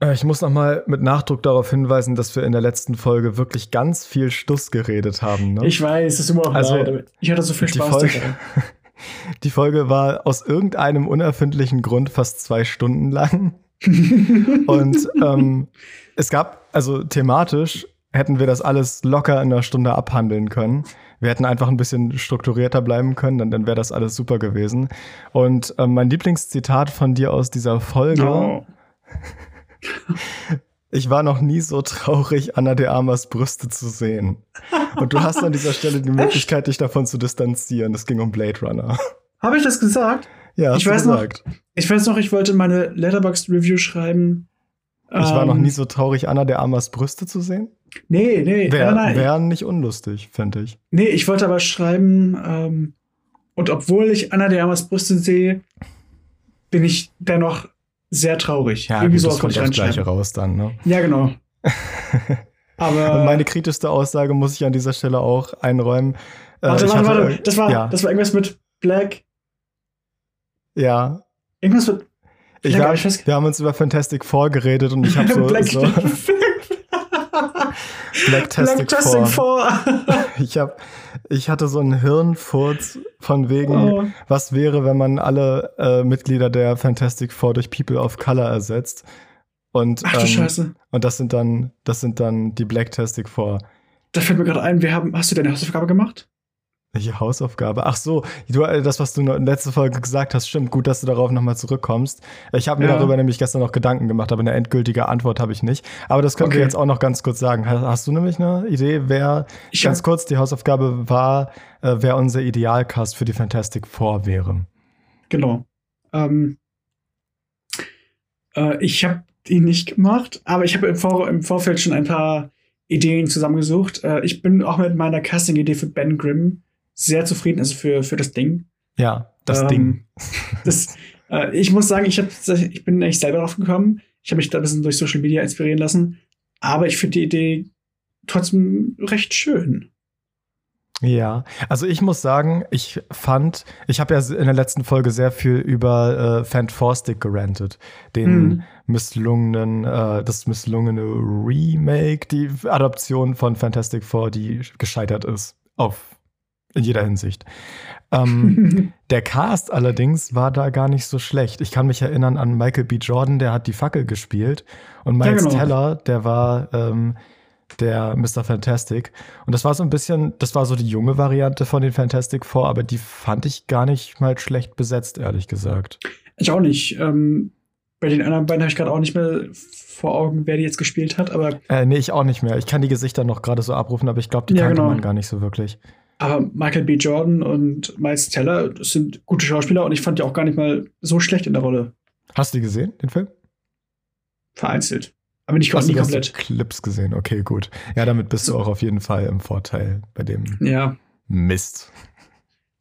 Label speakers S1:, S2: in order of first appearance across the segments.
S1: Äh, Ich muss noch mal mit Nachdruck darauf hinweisen, dass wir in der letzten Folge wirklich ganz viel Stuss geredet haben. Ne?
S2: Ich weiß, es ist immer noch
S1: Also,
S2: aber ich hatte so viel Spaß
S1: Folge-
S2: dabei.
S1: Die Folge war aus irgendeinem unerfindlichen Grund fast zwei Stunden lang. Und ähm, es gab, also thematisch hätten wir das alles locker in einer Stunde abhandeln können. Wir hätten einfach ein bisschen strukturierter bleiben können, dann, dann wäre das alles super gewesen. Und ähm, mein Lieblingszitat von dir aus dieser Folge,
S2: Oh.
S1: Ich war noch nie so traurig, Anna de Armas Brüste zu sehen. Und du hast an dieser Stelle die Möglichkeit, dich davon zu distanzieren. Es ging um Blade Runner.
S2: Habe ich das gesagt?
S1: Ja,
S2: Ich weiß noch,
S1: gesagt.
S2: Ich weiß noch, ich wollte meine Letterboxd-Review schreiben.
S1: Ich war noch
S2: Ähm,
S1: nie so traurig, Anna de Armas Brüste zu sehen.
S2: Nee, nee,
S1: Wäre
S2: nein, nein.
S1: wär nicht unlustig, fände ich.
S2: Nee, ich wollte aber schreiben, ähm, und obwohl ich Anna de Armas Brüste sehe, bin ich dennoch sehr traurig.
S1: Ja,
S2: Irgendwie
S1: gut,
S2: sowas
S1: das kommt aufs Gleiche raus dann. Ne?
S2: Ja, genau. Aber
S1: Und meine kritischste Aussage muss ich an dieser Stelle auch einräumen. Äh,
S2: warte, warte, warte. Das war,
S1: ja,
S2: das war irgendwas mit Black.
S1: ja.
S2: Irgendwas mit
S1: Ich
S2: Black, ich weiß-
S1: wir haben uns über Fantastic Four geredet und ich habe so,
S2: Black,
S1: so
S2: Black
S1: Blacktastic
S2: Testing
S1: Four.
S2: 4.
S1: Ich hab, ich hatte so einen Hirnfurz von wegen,
S2: Oh.
S1: was wäre, wenn man alle äh, Mitglieder der Fantastic Four durch People of Color ersetzt. Und,
S2: Ach du
S1: ähm,
S2: Scheiße.
S1: und das sind dann, das sind dann die Blacktastic Four.
S2: Da fällt mir gerade ein, wir haben, hast du deine Hausaufgabe gemacht?
S1: Welche Hausaufgabe? Ach so, du, äh, das, was du in letzter Folge gesagt hast, stimmt. Gut, dass du darauf nochmal zurückkommst. Ich habe mir
S2: Ja.
S1: darüber nämlich gestern noch Gedanken gemacht, aber eine endgültige Antwort habe ich nicht. Aber das können wir
S2: Okay.
S1: jetzt auch noch ganz kurz sagen. Ha- Hast du nämlich eine Idee, wer,
S2: Ich
S1: ganz kurz, die Hausaufgabe war, äh, wer unser Idealcast für die Fantastic Four wäre?
S2: Genau. Ähm, äh, ich habe ihn nicht gemacht, aber ich habe im, Vor im Vorfeld schon ein paar Ideen zusammengesucht. Äh, ich bin auch mit meiner Casting-Idee für Ben Grimm sehr zufrieden, also für, für das Ding.
S1: Ja, das
S2: Ähm,
S1: Ding.
S2: Das, äh, ich muss sagen, ich, hab, ich bin nicht selber drauf gekommen. Ich habe mich da ein bisschen durch Social Media inspirieren lassen. Aber ich finde die Idee trotzdem recht schön.
S1: Ja, also ich muss sagen, ich fand, ich habe ja in der letzten Folge sehr viel über äh, Fantastic gerantet, den
S2: Hm.
S1: misslungenen, äh, das misslungene Remake, die Adaption von Fantastic Four, die gescheitert ist, auf in jeder Hinsicht. Ähm, der Cast allerdings war da gar nicht so schlecht. Ich kann mich erinnern an Michael B. Jordan, der hat die Fackel gespielt und
S2: Ja,
S1: Miles
S2: genau.
S1: Teller, der war ähm, der Mr. Fantastic. Und das war so ein bisschen, das war so die junge Variante von den Fantastic Four, aber die fand ich gar nicht mal schlecht besetzt, ehrlich gesagt.
S2: Ich auch nicht. Ähm, bei den anderen beiden habe ich gerade auch nicht mehr vor Augen, wer die jetzt gespielt hat, aber,
S1: Äh, nee, ich auch nicht mehr. Ich kann die Gesichter noch gerade so abrufen, aber ich glaube, die
S2: Ja,
S1: kannte
S2: genau.
S1: man gar nicht so wirklich.
S2: Aber Michael B. Jordan und Miles Teller, sind gute Schauspieler und ich fand die auch gar nicht mal so schlecht in der Rolle.
S1: Hast du die gesehen, den Film?
S2: Vereinzelt. Aber nicht
S1: Hast
S2: nie
S1: du hast du
S2: komplett.
S1: Clips gesehen? Okay, gut. Ja, damit bist du auch auf jeden Fall im Vorteil bei dem
S2: Ja,
S1: Mist.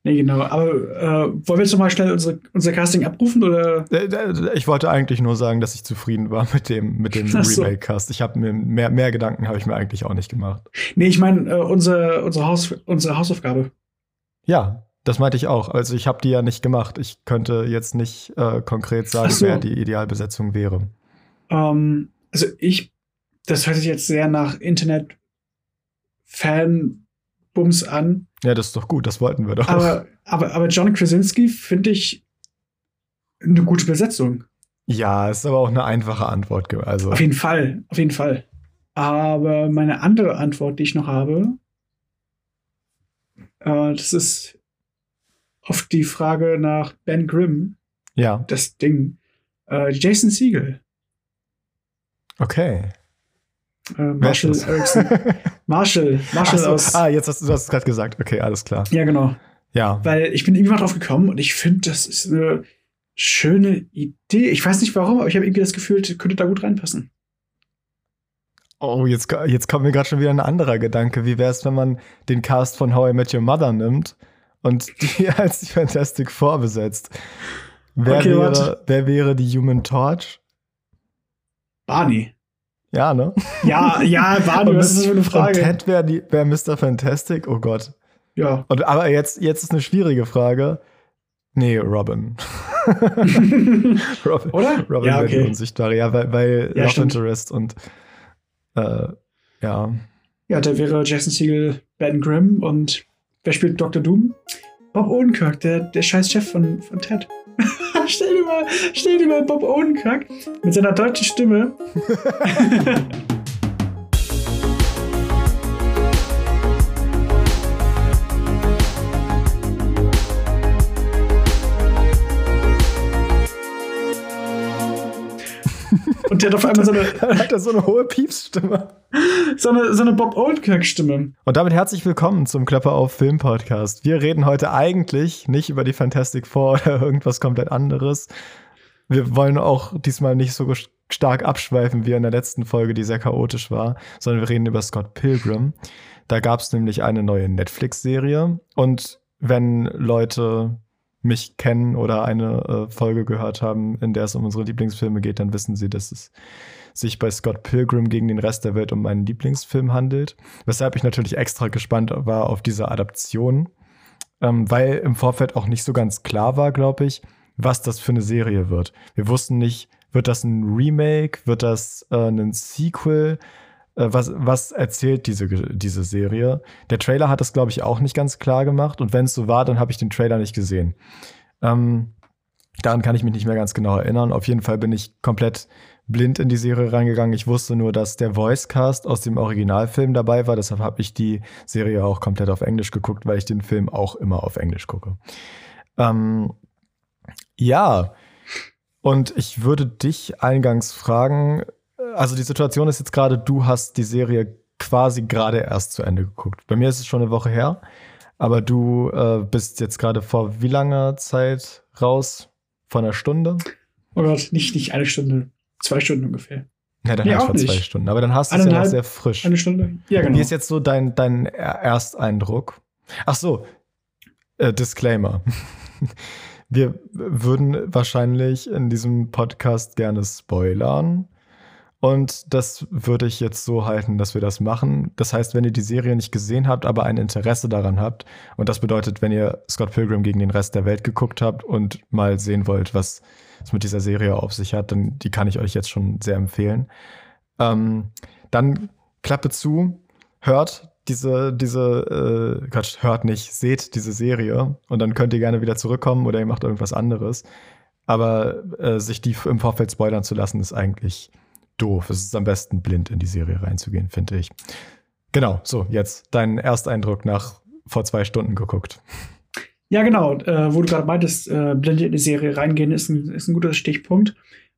S2: Nee, genau. Aber äh, wollen wir jetzt noch mal schnell unsere, unser Casting abrufen oder?
S1: Äh, äh, Ich wollte eigentlich nur sagen, dass ich zufrieden war mit dem, mit dem
S2: so.
S1: Remake-Cast. Ich habe mir mehr, mehr Gedanken habe ich mir eigentlich auch nicht gemacht.
S2: Nee, ich meine, äh, unsere, unsere, Haus, unsere Hausaufgabe.
S1: Ja, das meinte ich auch. Also ich habe die ja nicht gemat. Ich könnte jetzt nicht äh, konkret sagen,
S2: so.
S1: wer die Idealbesetzung wäre.
S2: Ähm, also ich, das hört sich jetzt sehr nach Internet-Fan-Bums an.
S1: Ja, das ist doch gut. Das wollten wir doch.
S2: Aber, aber, aber John Krasinski finde ich eine gute Besetzung.
S1: ja, ist aber auch eine einfache Antwort. Also
S2: Auf jeden Fall, auf jeden Fall. Aber meine andere Antwort, die ich noch habe, äh, das ist auf die Frage nach Ben Grimm,
S1: ja,
S2: das Ding. Äh, Jason Siegel,
S1: okay.
S2: Äh, Marshall? Erickson. Marshall, Marshall
S1: so.
S2: aus.
S1: Ah, jetzt hast du es gerade gesagt. Okay, alles klar.
S2: Ja, genau.
S1: Ja.
S2: Weil ich bin irgendwie mal drauf gekommen und ich finde, das ist eine schöne Idee. Ich weiß nicht warum, aber ich habe irgendwie das Gefühl, könnte da gut reinpassen.
S1: Oh, jetzt, jetzt kommt mir gerade schon wieder ein anderer Gedanke. Wie wäre es, wenn man den Cast von How I Met Your Mother nimmt und die als die Fantastic Four besetzt? Wer,
S2: Okay,
S1: wäre, wer wäre die Human Torch?
S2: Barney.
S1: Ja, ne?
S2: Ja, ja, Barney, was ist das für eine
S1: Und
S2: Frage?
S1: Ted wäre wär Mr. Fantastic? Oh Gott.
S2: Ja.
S1: Und, aber jetzt, jetzt ist eine schwierige Frage. Nee, Robin.
S2: Robin Oder?
S1: Robin
S2: ja,
S1: okay. unsichtbar, ja, weil, weil
S2: ja,
S1: Love
S2: stimmt.
S1: Interest und äh, ja.
S2: Ja, da wäre Jason Siegel Ben Grimm und wer spielt Dr. Doom? Bob Odenkirk, der, der scheiß Chef von, von Ted. stell, dir mal, stell dir mal Bob Odenkirk mit seiner deutschen Stimme. Und der hat auf einmal so eine.
S1: hat er so eine hohe Piepsstimme.
S2: So eine, so eine Bob Oldkirk-Stimme.
S1: Und damit herzlich willkommen zum Klapper auf Film Podcast. Wir reden heute eigentlich nicht über die Fantastic Four oder irgendwas komplett anderes. Wir wollen auch diesmal nicht so stark abschweifen wie in der letzten Folge, die sehr chaotisch war, sondern wir reden über Scott Pilgrim. Da gab es nämlich eine neue Netflix-Serie. Und wenn Leute mich kennen oder eine äh, Folge gehört haben, in der es um unsere Lieblingsfilme geht, dann wissen sie, dass es sich bei Scott Pilgrim gegen den Rest der Welt um meinen Lieblingsfilm handelt. Weshalb ich natürlich extra gespannt war auf diese Adaption, ähm, weil im Vorfeld auch nicht so ganz klar war, glaube ich, was das für eine Serie wird. Wir wussten nicht, wird das ein Remake, wird das äh, ein Sequel? Was, was erzählt diese, diese Serie. Der Trailer hat das, glaube ich, auch nicht ganz klar gemacht. Und wenn es so war, dann habe ich den Trailer nicht gesehen. Ähm, daran kann ich mich nicht mehr ganz genau erinnern. Auf jeden Fall bin ich komplett blind in die Serie reingegangen. Ich wusste nur, dass der Voicecast aus dem Originalfilm dabei war. Deshalb habe ich die Serie auch komplett auf Englisch geguckt, weil ich den Film auch immer auf Englisch gucke. Ähm, ja, und ich würde dich eingangs fragen, also die Situation ist jetzt gerade, du hast die Serie quasi gerade erst zu Ende geguckt. Bei mir ist es schon eine Woche her, aber du äh, bist jetzt gerade vor wie langer Zeit raus? Vor einer Stunde?
S2: Oh Gott, nicht, nicht eine Stunde, zwei Stunden ungefähr.
S1: Ja, dann nee, hast du vor zwei Stunden. Aber dann hast du es ja noch sehr frisch.
S2: Eine Stunde? Ja, genau.
S1: Wie ist jetzt so dein, dein Ersteindruck? Ach so, äh, Disclaimer. Wir würden wahrscheinlich in diesem Podcast gerne spoilern. Und das würde ich jetzt so halten, dass wir das machen. Das heißt, wenn ihr die Serie nicht gesehen habt, aber ein Interesse daran habt, und das bedeutet, wenn ihr Scott Pilgrim gegen den Rest der Welt geguckt habt und mal sehen wollt, was es mit dieser Serie auf sich hat, dann die kann ich euch jetzt schon sehr empfehlen. Ähm, dann Klappe zu, hört diese, diese, äh, Quatsch, hört nicht, seht diese Serie und dann könnt ihr gerne wieder zurückkommen oder ihr macht irgendwas anderes. Aber äh, sich die im Vorfeld spoilern zu lassen, ist eigentlich doof. Es ist am besten, blind in die Serie reinzugehen, finde ich. Genau, so, jetzt dein Ersteindruck nach vor zwei Stunden geguckt.
S2: Ja, genau. Äh, wo du gerade meintest, äh, blind in die Serie reingehen, ist ein, ist ein guter Stichpunkt,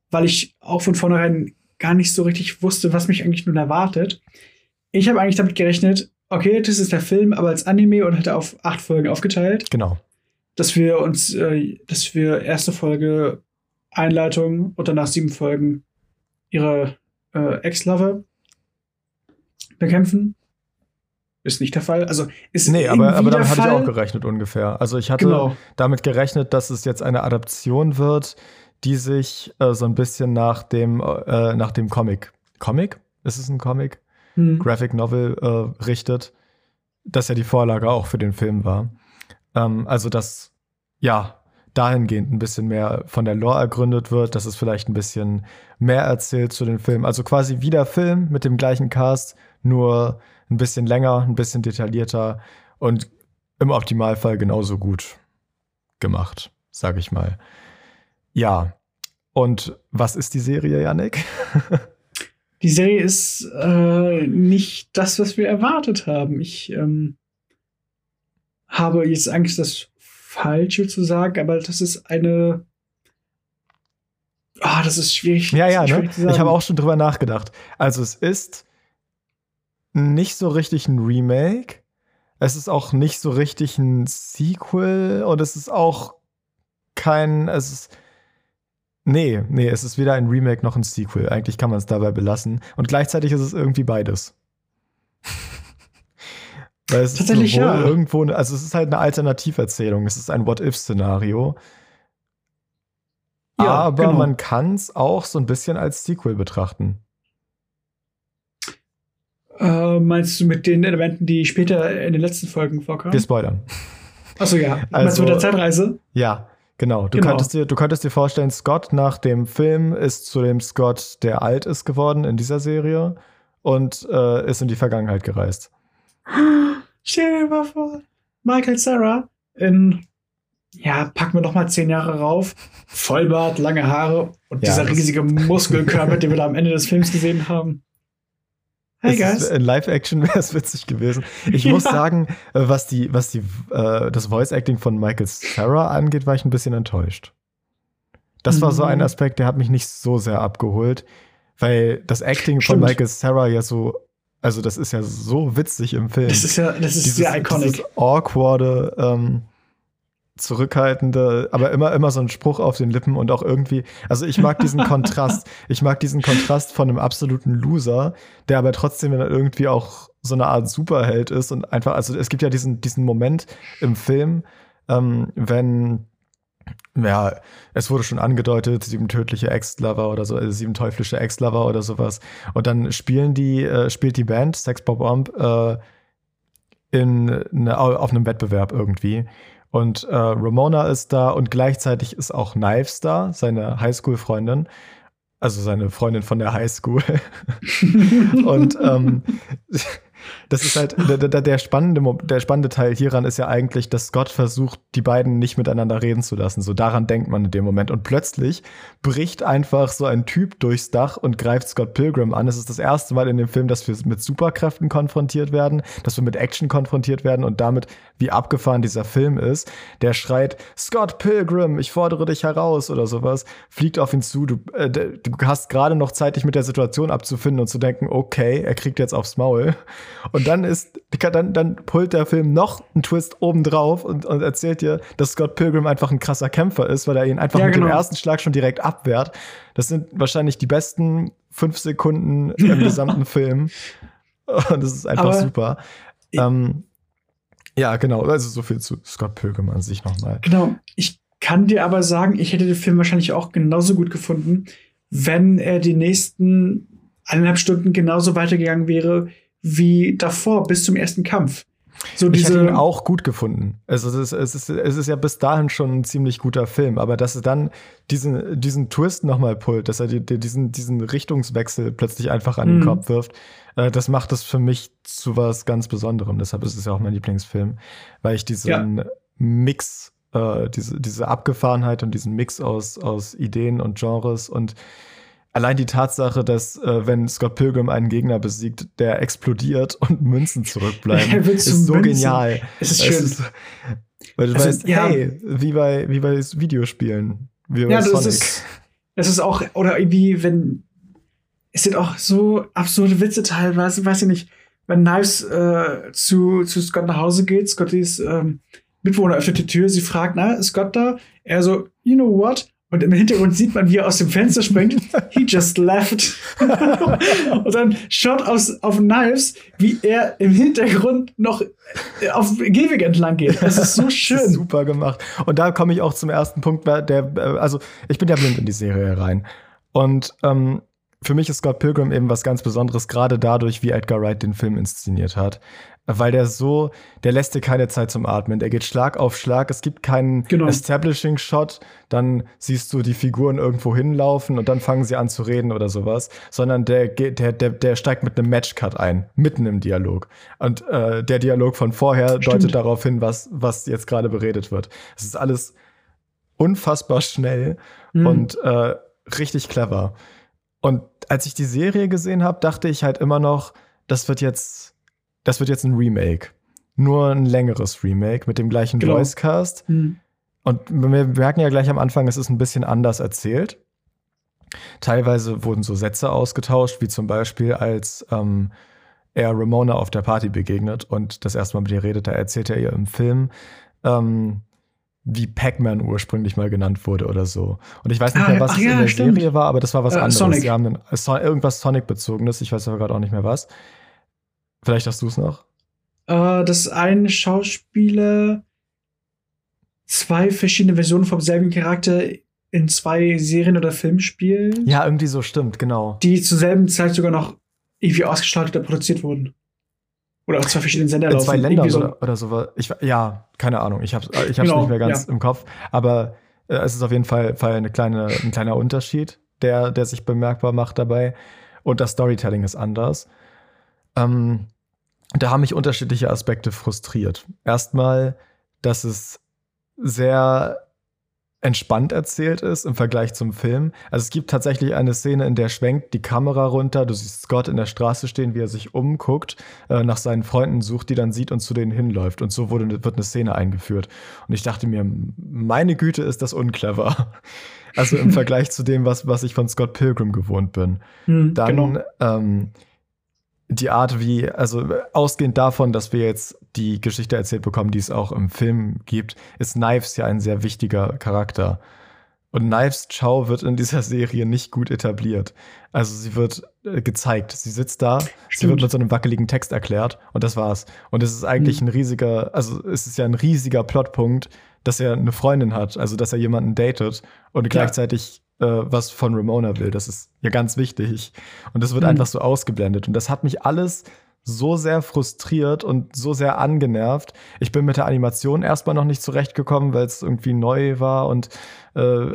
S2: weil ich auch von vornherein gar nicht so richtig wusste, was mich eigentlich nun erwartet. Ich habe eigentlich damit gerechnet, okay, das ist der Film, aber als Anime und hätte auf acht Folgen aufgeteilt.
S1: Genau.
S2: Dass wir uns, äh, dass wir erste Folge Einleitung und danach sieben Folgen ihre äh, Ex-Lover bekämpfen. Ist nicht der Fall. Also ist
S1: Nee, aber, aber damit hatte ich auch gerechnet ungefähr. Also ich hatte
S2: genau.
S1: damit gerechnet, dass es jetzt eine Adaption wird, die sich äh, so ein bisschen nach dem, äh, nach dem Comic. Comic? Ist es ein Comic? Hm. Graphic Novel äh, richtet. Das ja die Vorlage auch für den Film war. Ähm, also, dass, ja, dahingehend ein bisschen mehr von der Lore ergründet wird, dass es vielleicht ein bisschen mehr erzählt zu den Filmen. Also quasi wie der Film mit dem gleichen Cast, nur ein bisschen länger, ein bisschen detaillierter und im Optimalfall genauso gut gemacht, sag ich mal. Ja. Und was ist die Serie, Yannick?
S2: die Serie ist äh, nicht das, was wir erwartet haben. Ich ähm, habe jetzt Angst, das Falsche zu sagen, aber das ist eine. Ah, oh, das ist schwierig.
S1: Ja, ja, ne? Ich habe auch schon drüber nachgedacht. Also, es ist nicht so richtig ein Remake. Es ist auch nicht so richtig ein Sequel und es ist auch kein. Es ist. Nee, nee, es ist weder ein Remake noch ein Sequel. Eigentlich kann man es dabei belassen. Und gleichzeitig ist es irgendwie beides. Weil es
S2: Tatsächlich,
S1: ist
S2: ja.
S1: irgendwo, also es ist halt eine Alternativerzählung. Es ist ein What-If-Szenario. Ja, aber genau. man kann es auch so ein bisschen als Sequel betrachten.
S2: Äh, meinst du mit den Elementen, die später in den letzten Folgen vorkamen?
S1: Wir spoilern.
S2: Achso, ja. Also, meinst du mit der Zeitreise?
S1: Ja. Genau, du,
S2: Genau.
S1: Könntest dir, du könntest dir vorstellen, Scott nach dem Film ist zu dem Scott, der alt ist geworden in dieser Serie und äh, ist in die Vergangenheit gereist.
S2: Stell dir mal vor, Michael Sarah in, ja, packen wir noch mal zehn Jahre rauf, Vollbart, lange Haare und
S1: Ja,
S2: dieser riesige Muskelkörper, den wir da am Ende des Films gesehen haben. Hey guys.
S1: In Live-Action wäre es witzig gewesen. Ich muss
S2: Ja.
S1: sagen, äh, was die, was die, äh, das Voice-Acting von Michael Sarah angeht, war ich ein bisschen enttäuscht. Das war so ein
S2: Mhm.
S1: Aspekt, der hat mich nicht so sehr abgeholt, weil das Acting von
S2: Stimmt.
S1: Michael Sarah ja so, also das ist ja so witzig im Film.
S2: Das ist ja, das ist sehr iconic.
S1: Dieses awkwarde, ähm, zurückhaltende, aber immer, immer so ein Spruch auf den Lippen und auch irgendwie, also ich mag diesen Kontrast. Ich mag diesen Kontrast von einem absoluten Loser, der aber trotzdem dann irgendwie auch so eine Art Superheld ist und einfach, also es gibt ja diesen, diesen Moment im Film, ähm, wenn ja, es wurde schon angedeutet, sieben tödliche Ex-Lover oder so, äh, sieben teuflische Ex-Lover oder sowas. Und dann spielen die, äh, spielt die Band Sex Bob Omb äh, in, ne, au- auf einem Wettbewerb irgendwie. Und äh, Ramona ist da und gleichzeitig ist auch Knives da, seine Highschool-Freundin. Also seine Freundin von der Highschool. und ähm, das ist halt der, der, der, spannende, der spannende Teil hieran ist ja eigentlich, dass Scott versucht, die beiden nicht miteinander reden zu lassen. So daran denkt man in dem Moment. Und plötzlich bricht einfach so ein Typ durchs Dach und greift Scott Pilgrim an. Es ist das erste Mal in dem Film, dass wir mit Superkräften konfrontiert werden, dass wir mit Action konfrontiert werden und damit, wie abgefahren dieser Film ist. Der schreit, Scott Pilgrim, ich fordere dich heraus oder sowas, fliegt auf ihn zu. Du, äh, du hast gerade noch Zeit, dich mit der Situation abzufinden und zu denken, okay, er kriegt jetzt aufs Maul. Und dann ist, dann, dann pullt der Film noch einen Twist obendrauf und, und erzählt dir, dass Scott Pilgrim einfach ein krasser Kämpfer ist, weil er ihn einfach
S2: Ja,
S1: mit dem
S2: genau.
S1: ersten Schlag schon direkt abwehrt. Das sind wahrscheinlich die besten fünf Sekunden im gesamten Film. Und das ist einfach
S2: Aber-
S1: super. Ähm, ja, genau. Also so viel zu Scott Pilgrim an sich nochmal.
S2: Genau. Ich kann dir aber sagen, ich hätte den Film wahrscheinlich auch genauso gut gefunden, wenn er die nächsten eineinhalb Stunden genauso weitergegangen wäre wie davor, bis zum ersten Kampf. So
S1: Ich hätte ihn auch gut gefunden. Also es ist, es, ist, es ist ja bis dahin schon ein ziemlich guter Film, aber dass er dann diesen, diesen Twist nochmal pullt, dass er dir, dir diesen, diesen Richtungswechsel plötzlich einfach an den
S2: Mhm.
S1: Kopf wirft, äh, das macht es für mich zu was ganz Besonderem. Deshalb ist es ja auch mein Lieblingsfilm, weil ich diesen Mix, äh, diese, diese Abgefahrenheit und diesen Mix aus, aus Ideen und Genres und Allein die Tatsache, dass äh, wenn Scott Pilgrim einen Gegner besiegt, der explodiert und Münzen zurückbleiben, ist so
S2: Münzen.
S1: genial.
S2: Es ist
S1: Es
S2: schön.
S1: ist- weil du
S2: Also,
S1: weißt,
S2: ja.
S1: hey, wie bei, wie bei Videospielen. Wie bei
S2: Ja, das
S1: Sonic.
S2: ist, das ist auch, oder irgendwie, wenn, es sind auch so absurde Witze teilweise, weiß ich nicht, wenn Knives äh, zu, zu Scott nach Hause geht, Scottys ähm, Mitbewohner öffnet die Tür, sie fragt, na, ist Scott da? Er so, you know what? Und im Hintergrund sieht man, wie er aus dem Fenster springt. He just left. und dann schaut aus, auf Knives, wie er im Hintergrund noch äh, auf Gehweg entlang geht. Das ist so schön.
S1: ist super gemacht. Und da komme ich auch zum ersten Punkt, weil der, äh, also ich bin ja blind in die Serie rein. Und ähm, für mich ist Scott Pilgrim eben was ganz Besonderes, gerade dadurch, wie Edgar Wright den Film inszeniert hat. Weil der so, der lässt dir keine Zeit zum Atmen. Der geht Schlag auf Schlag. Es gibt keinen
S2: Genau.
S1: Establishing-Shot. Dann siehst du die Figuren irgendwo hinlaufen und dann fangen sie an zu reden oder sowas. Sondern der, der, der, der steigt mit einem Matchcut ein, mitten im Dialog. Und äh, der Dialog von vorher deutet
S2: Stimmt.
S1: darauf hin, was, was jetzt gerade beredet wird. Es ist alles unfassbar schnell
S2: Mhm.
S1: und äh, richtig clever. Und als ich die Serie gesehen habe, dachte ich halt immer noch, das wird jetzt, das wird jetzt ein Remake. Nur ein längeres Remake mit dem gleichen
S2: Genau.
S1: Voicecast.
S2: Hm.
S1: Und wir merken ja gleich am Anfang, es ist ein bisschen anders erzählt. Teilweise wurden so Sätze ausgetauscht, wie zum Beispiel, als ähm, er Ramona auf der Party begegnet und das erste Mal mit ihr redet, da erzählt er ihr im Film, ähm, wie Pac-Man ursprünglich mal genannt wurde oder so. Und ich weiß nicht
S2: Ah,
S1: mehr, was es
S2: ja,
S1: in der
S2: stimmt.
S1: Serie war, aber das war was
S2: Äh,
S1: anderes.
S2: Sonic.
S1: Sie haben einen, äh, so, irgendwas Sonic-bezogenes, ich weiß aber gerade auch nicht mehr was. Vielleicht hast du es noch?
S2: äh, dass ein Schauspieler zwei verschiedene Versionen vom selben Charakter in zwei Serien oder Filmen spielt,
S1: Ja, irgendwie so stimmt, genau.
S2: die zur selben Zeit sogar noch irgendwie ausgestrahlt oder produziert wurden. Oder auf zwei verschiedenen Sender
S1: in
S2: laufen.
S1: zwei Ländern
S2: Irgendwie so.
S1: oder, oder so. Ich, ja, keine Ahnung. Ich habe ich hab's
S2: Genau,
S1: nicht mehr ganz
S2: ja.
S1: im Kopf. Aber Äh, es ist auf jeden Fall, Fall eine kleine, ein kleiner Unterschied, der, der sich bemerkbar macht dabei. Und das Storytelling ist anders. Ähm, da haben mich unterschiedliche Aspekte frustriert. Erstmal, dass es sehr entspannt erzählt ist im Vergleich zum Film. Also es gibt tatsächlich eine Szene, in der schwenkt die Kamera runter, du siehst Scott in der Straße stehen, wie er sich umguckt, äh, nach seinen Freunden sucht, die dann sieht und zu denen hinläuft. Und so wurde, wird eine Szene eingeführt. Und ich dachte mir, meine Güte, ist das unclever. Also im Vergleich zu dem, was, was ich von Scott Pilgrim gewohnt bin. Hm, dann genau. ähm, die Art, wie, also ausgehend davon, dass wir jetzt die Geschichte erzählt bekommen, die es auch im Film gibt, ist Knives ja ein sehr wichtiger Charakter. Und Knives Chow wird in dieser Serie nicht gut etabliert. Also sie wird äh, gezeigt. Sie sitzt da, Stimmt. sie wird mit so einem wackeligen Text erklärt und das war's. Und es ist eigentlich mhm. ein riesiger, also es ist ja ein riesiger Plotpunkt, dass er eine Freundin hat, also dass er jemanden datet und ja. gleichzeitig was von Ramona will. Das ist ja ganz wichtig. Und das wird mhm. einfach so ausgeblendet. Und das hat mich alles so sehr frustriert und so sehr angenervt. Ich bin mit der Animation erstmal noch nicht zurechtgekommen, weil es irgendwie neu war und äh,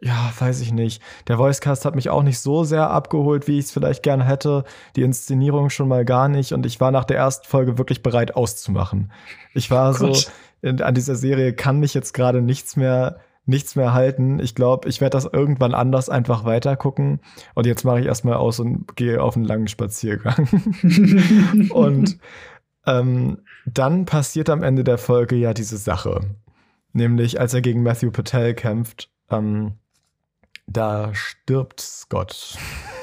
S1: ja, weiß ich nicht. Der Voicecast hat mich auch nicht so sehr abgeholt, wie ich es vielleicht gerne hätte. Die Inszenierung schon mal gar nicht und ich war nach der ersten Folge wirklich bereit auszumachen. Ich war oh so, in, an dieser Serie kann mich jetzt gerade nichts mehr nichts mehr halten. Ich glaube, ich werde das irgendwann anders einfach weitergucken. Und jetzt mache ich erstmal aus und gehe auf einen langen Spaziergang. und ähm, dann passiert am Ende der Folge ja diese Sache. Nämlich, als er gegen Matthew Patel kämpft, ähm, da stirbt Scott.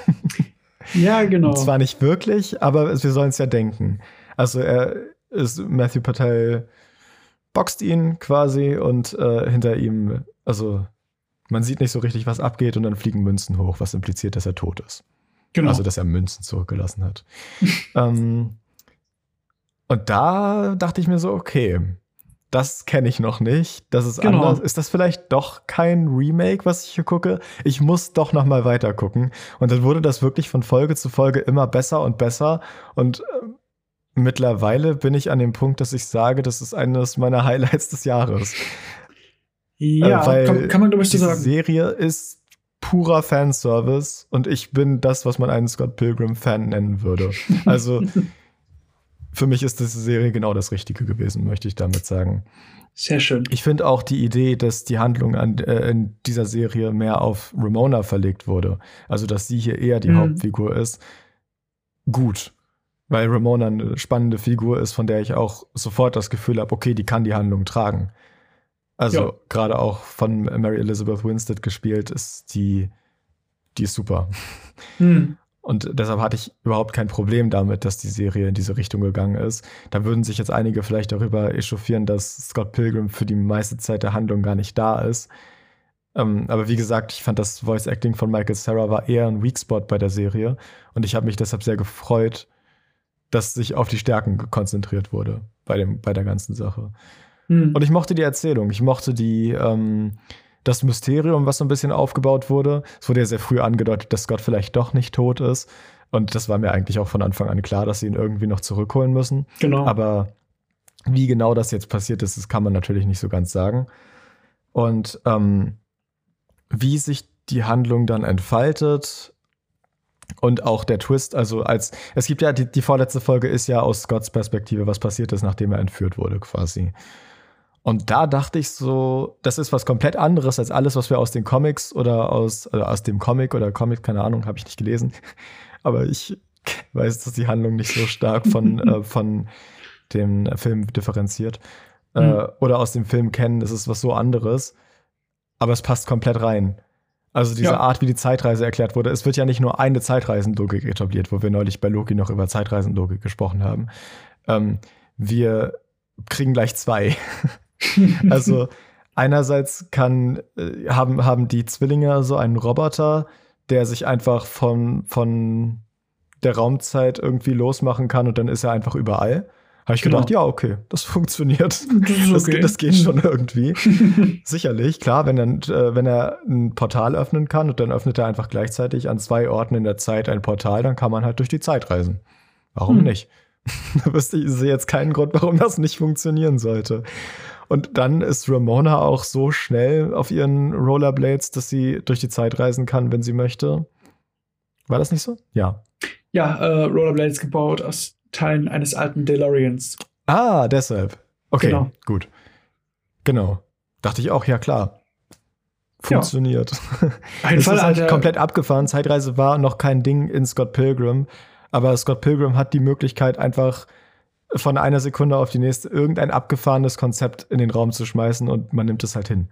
S2: ja, genau. Und
S1: zwar nicht wirklich, aber wir sollen es ja denken. Also er ist Matthew Patel boxt ihn quasi und äh, hinter ihm also man sieht nicht so richtig, was abgeht und dann fliegen Münzen hoch, was impliziert, dass er tot ist. Genau. Also, dass er Münzen zurückgelassen hat. ähm, und da dachte ich mir so, okay, das kenne ich noch nicht. Das ist genau. anders. Ist das vielleicht doch kein Remake, was ich hier gucke? Ich muss doch noch mal weiter gucken. Und dann wurde das wirklich von Folge zu Folge immer besser und besser. Und äh, mittlerweile bin ich an dem Punkt, dass ich sage, das ist eines meiner Highlights des Jahres.
S2: Ja, äh, weil kann, kann, man, glaube ich, so sagen.
S1: Die Serie ist purer Fanservice und ich bin das, was man einen Scott Pilgrim-Fan nennen würde. Also für mich ist diese Serie genau das Richtige gewesen, möchte ich damit sagen.
S2: Sehr schön.
S1: Ich finde auch die Idee, dass die Handlung an, äh, in dieser Serie mehr auf Ramona verlegt wurde. Also, dass sie hier eher die mhm. Hauptfigur ist. Gut. Weil Ramona eine spannende Figur ist, von der ich auch sofort das Gefühl habe, okay, die kann die Handlung tragen. Also ja. gerade auch von Mary Elizabeth Winstead gespielt, ist die, die ist super. Hm. Und deshalb hatte ich überhaupt kein Problem damit, dass die Serie in diese Richtung gegangen ist. Da würden sich jetzt einige vielleicht darüber echauffieren, dass Scott Pilgrim für die meiste Zeit der Handlung gar nicht da ist. Ähm, aber wie gesagt, ich fand das Voice Acting von Michael Sarah war eher ein Weak Spot bei der Serie. Und ich habe mich deshalb sehr gefreut, dass sich auf die Stärken konzentriert wurde bei, dem, bei der ganzen Sache. Mhm. Und ich mochte die Erzählung. Ich mochte die, ähm, das Mysterium, was so ein bisschen aufgebaut wurde. Es wurde ja sehr früh angedeutet, dass Scott vielleicht doch nicht tot ist. Und das war mir eigentlich auch von Anfang an klar, dass sie ihn irgendwie noch zurückholen müssen.
S2: Genau.
S1: Aber wie genau das jetzt passiert ist, das kann man natürlich nicht so ganz sagen. Und ähm, wie sich die Handlung dann entfaltet und auch der Twist, also als es gibt ja die, die vorletzte Folge ist ja aus Scotts Perspektive, was passiert ist, nachdem er entführt wurde, quasi. Und da dachte ich so, das ist was komplett anderes als alles, was wir aus den Comics oder aus, also aus dem Comic oder Comic, keine Ahnung, habe ich nicht gelesen. Aber ich weiß, dass die Handlung nicht so stark von, äh, von dem Film differenziert. Mhm. Äh, oder aus dem Film kennen, das ist was so anderes. Aber es passt komplett rein. Also diese ja. Art, wie die Zeitreise erklärt wurde. Es wird ja nicht nur eine Zeitreisenlogik etabliert, wo wir neulich bei Loki noch über Zeitreisenlogik gesprochen haben. Ähm, wir kriegen gleich zwei. also einerseits kann, äh, haben, haben die Zwillinge so einen Roboter, der sich einfach von, von der Raumzeit irgendwie losmachen kann und dann ist er einfach überall. Habe ich genau. gedacht, ja, okay, das funktioniert. Das, okay. das, das geht schon irgendwie. Sicherlich, klar, wenn, dann, äh, wenn er ein Portal öffnen kann und dann öffnet er einfach gleichzeitig an zwei Orten in der Zeit ein Portal, dann kann man halt durch die Zeit reisen. Warum hm. nicht? da wüsste ich sehe jetzt keinen Grund, warum das nicht funktionieren sollte. Und dann ist Ramona auch so schnell auf ihren Rollerblades, dass sie durch die Zeit reisen kann, wenn sie möchte. War das nicht so? Ja.
S2: Ja, äh, Rollerblades gebaut aus Teilen eines alten DeLoreans.
S1: Ah, deshalb. Okay, genau. gut. Genau. Dachte ich auch, ja klar. Funktioniert. Ja. Jeden Fall, ist halt komplett abgefahren. Zeitreise war noch kein Ding in Scott Pilgrim. Aber Scott Pilgrim hat die Möglichkeit, einfach von einer Sekunde auf die nächste irgendein abgefahrenes Konzept in den Raum zu schmeißen und man nimmt es halt hin.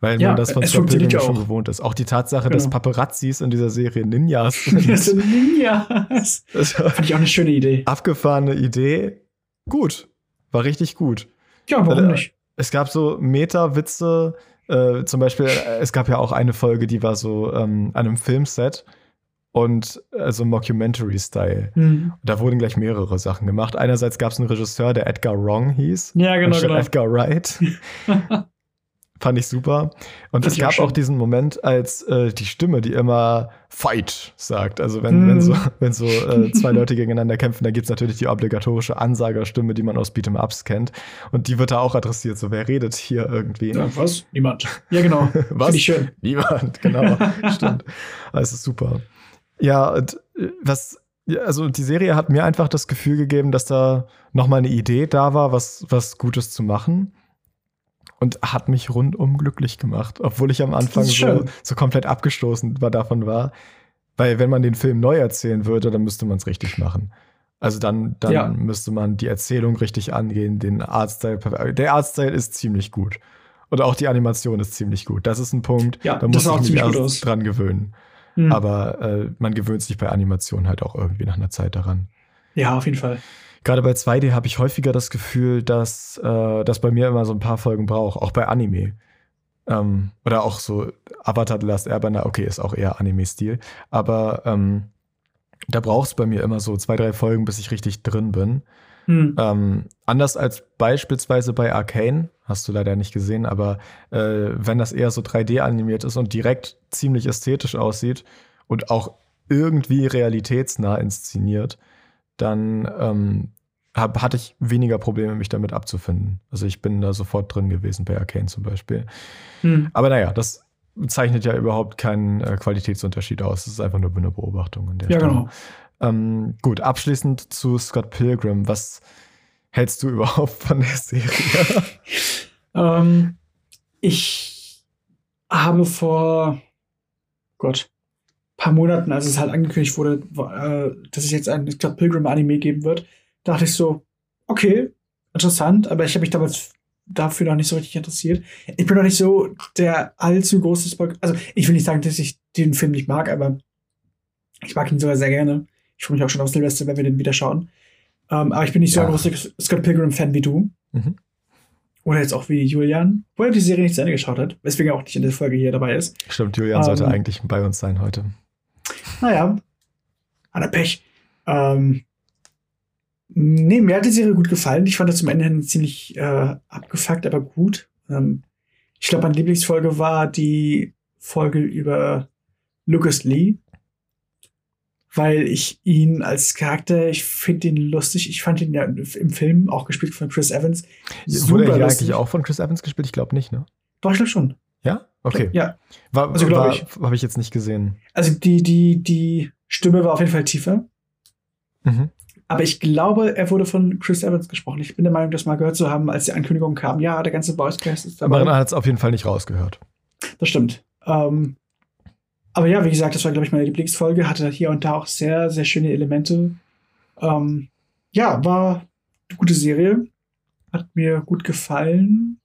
S1: Weil ja, man das von Scott Pilgrim schon gewohnt ist. Auch die Tatsache, genau. dass Paparazzis in dieser Serie Ninjas
S2: sind. Das sind Ninjas. Das Fand ich auch eine schöne Idee.
S1: Abgefahrene Idee. Gut. War richtig gut.
S2: Ja, warum Weil, nicht?
S1: Es gab so Meta-Witze. Äh, zum Beispiel, äh, es gab ja auch eine Folge, die war so ähm, an einem Filmset und also Mockumentary-Style. Mhm. Da wurden gleich mehrere Sachen gemacht. Einerseits gab es einen Regisseur, der Edgar Wrong hieß.
S2: Ja, genau. genau.
S1: Edgar Wright. Fand ich super. Und Fand es gab auch, auch, diesen Moment, als äh, die Stimme, die immer Fight sagt. Also wenn, mm. wenn so, wenn so äh, zwei Leute gegeneinander kämpfen, dann gibt es natürlich die obligatorische Ansagerstimme, die man aus Beat'em Ups kennt. Und die wird da auch adressiert. So, wer redet hier irgendwie?
S2: Ja, was? Niemand. Ja, genau.
S1: was? Find ich schön. Niemand, genau. Stimmt. Ist super. Ja, und äh, was also die Serie hat mir einfach das Gefühl gegeben, dass da nochmal eine Idee da war, was, was Gutes zu machen und hat mich rundum glücklich gemacht, obwohl ich am Anfang so, so komplett abgestoßen war, davon war. Weil wenn man den Film neu erzählen würde, dann müsste man es richtig machen. Also dann, dann ja. müsste man die Erzählung richtig angehen, den Artstyle. Der Artstyle ist ziemlich gut. Und auch die Animation ist ziemlich gut. Das ist ein Punkt,
S2: ja,
S1: da muss ich mich erst dran gewöhnen. Mhm. Aber äh, man gewöhnt sich bei Animation halt auch irgendwie nach einer Zeit daran.
S2: Ja, auf jeden Fall.
S1: Gerade bei 2D habe ich häufiger das Gefühl, dass äh, das bei mir immer so ein paar Folgen braucht, auch bei Anime. Ähm, oder auch so Avatar The Last Airbender, okay, ist auch eher Anime-Stil. Aber ähm, da braucht es bei mir immer so zwei, drei Folgen, bis ich richtig drin bin. Hm. Ähm, anders als beispielsweise bei Arcane, hast du leider nicht gesehen, aber äh, wenn das eher so 3D animiert ist und direkt ziemlich ästhetisch aussieht und auch irgendwie realitätsnah inszeniert, dann ähm, hab, hatte ich weniger Probleme, mich damit abzufinden. Also ich bin da sofort drin gewesen bei Arcane zum Beispiel. Hm. Aber naja, das zeichnet ja überhaupt keinen äh, Qualitätsunterschied aus. Das ist einfach nur eine Beobachtung.
S2: ja, Stelle. genau.
S1: Ähm, gut, abschließend zu Scott Pilgrim. Was hältst du überhaupt von der Serie?
S2: ähm, ich habe vor Gott, paar Monaten, als es halt angekündigt wurde, äh, dass es jetzt ein Scott Pilgrim Anime geben wird, dachte ich so, okay, interessant, aber ich habe mich damals dafür noch nicht so richtig interessiert. Ich bin noch nicht so der allzu große Spoiler. Also, ich will nicht sagen, dass ich den Film nicht mag, aber ich mag ihn sogar sehr gerne. Ich freue mich auch schon auf Silvester, wenn wir den wieder schauen. Ähm, aber ich bin nicht so ja. ein großer Scott Pilgrim-Fan wie du. Mhm. Oder jetzt auch wie Julian, wo er die Serie nicht zu Ende geschaut hat, weswegen er auch nicht in der Folge hier dabei ist.
S1: Stimmt, Julian ähm, sollte eigentlich bei uns sein heute.
S2: Naja, hat er Pech. Ähm, nee, mir hat die Serie gut gefallen. Ich fand das zum Ende hin ziemlich äh, abgefuckt, aber gut. Ähm, ich glaube, meine Lieblingsfolge war die Folge über Lucas Lee, weil ich ihn als Charakter, ich finde ihn lustig. Ich fand ihn ja im Film auch gespielt von Chris Evans.
S1: Wurde er hier eigentlich auch von Chris Evans gespielt? Ich glaube nicht, ne?
S2: Doch, ich glaube schon.
S1: Ja? Okay.
S2: Ja.
S1: War, also, war, habe ich jetzt nicht gesehen.
S2: Also die, die, die Stimme war auf jeden Fall tiefer. Mhm. Aber ich glaube, er wurde von Chris Evans gesprochen. Ich bin der Meinung, das mal gehört zu haben, als die Ankündigung kam. Ja, der ganze Voicecast ist
S1: dabei. Man hat es auf jeden Fall nicht rausgehört.
S2: Das stimmt. Ähm, aber ja, wie gesagt, das war, glaube ich, meine Lieblingsfolge. Hatte hier und da auch sehr, sehr schöne Elemente. Ähm, ja, war eine gute Serie. Hat mir gut gefallen.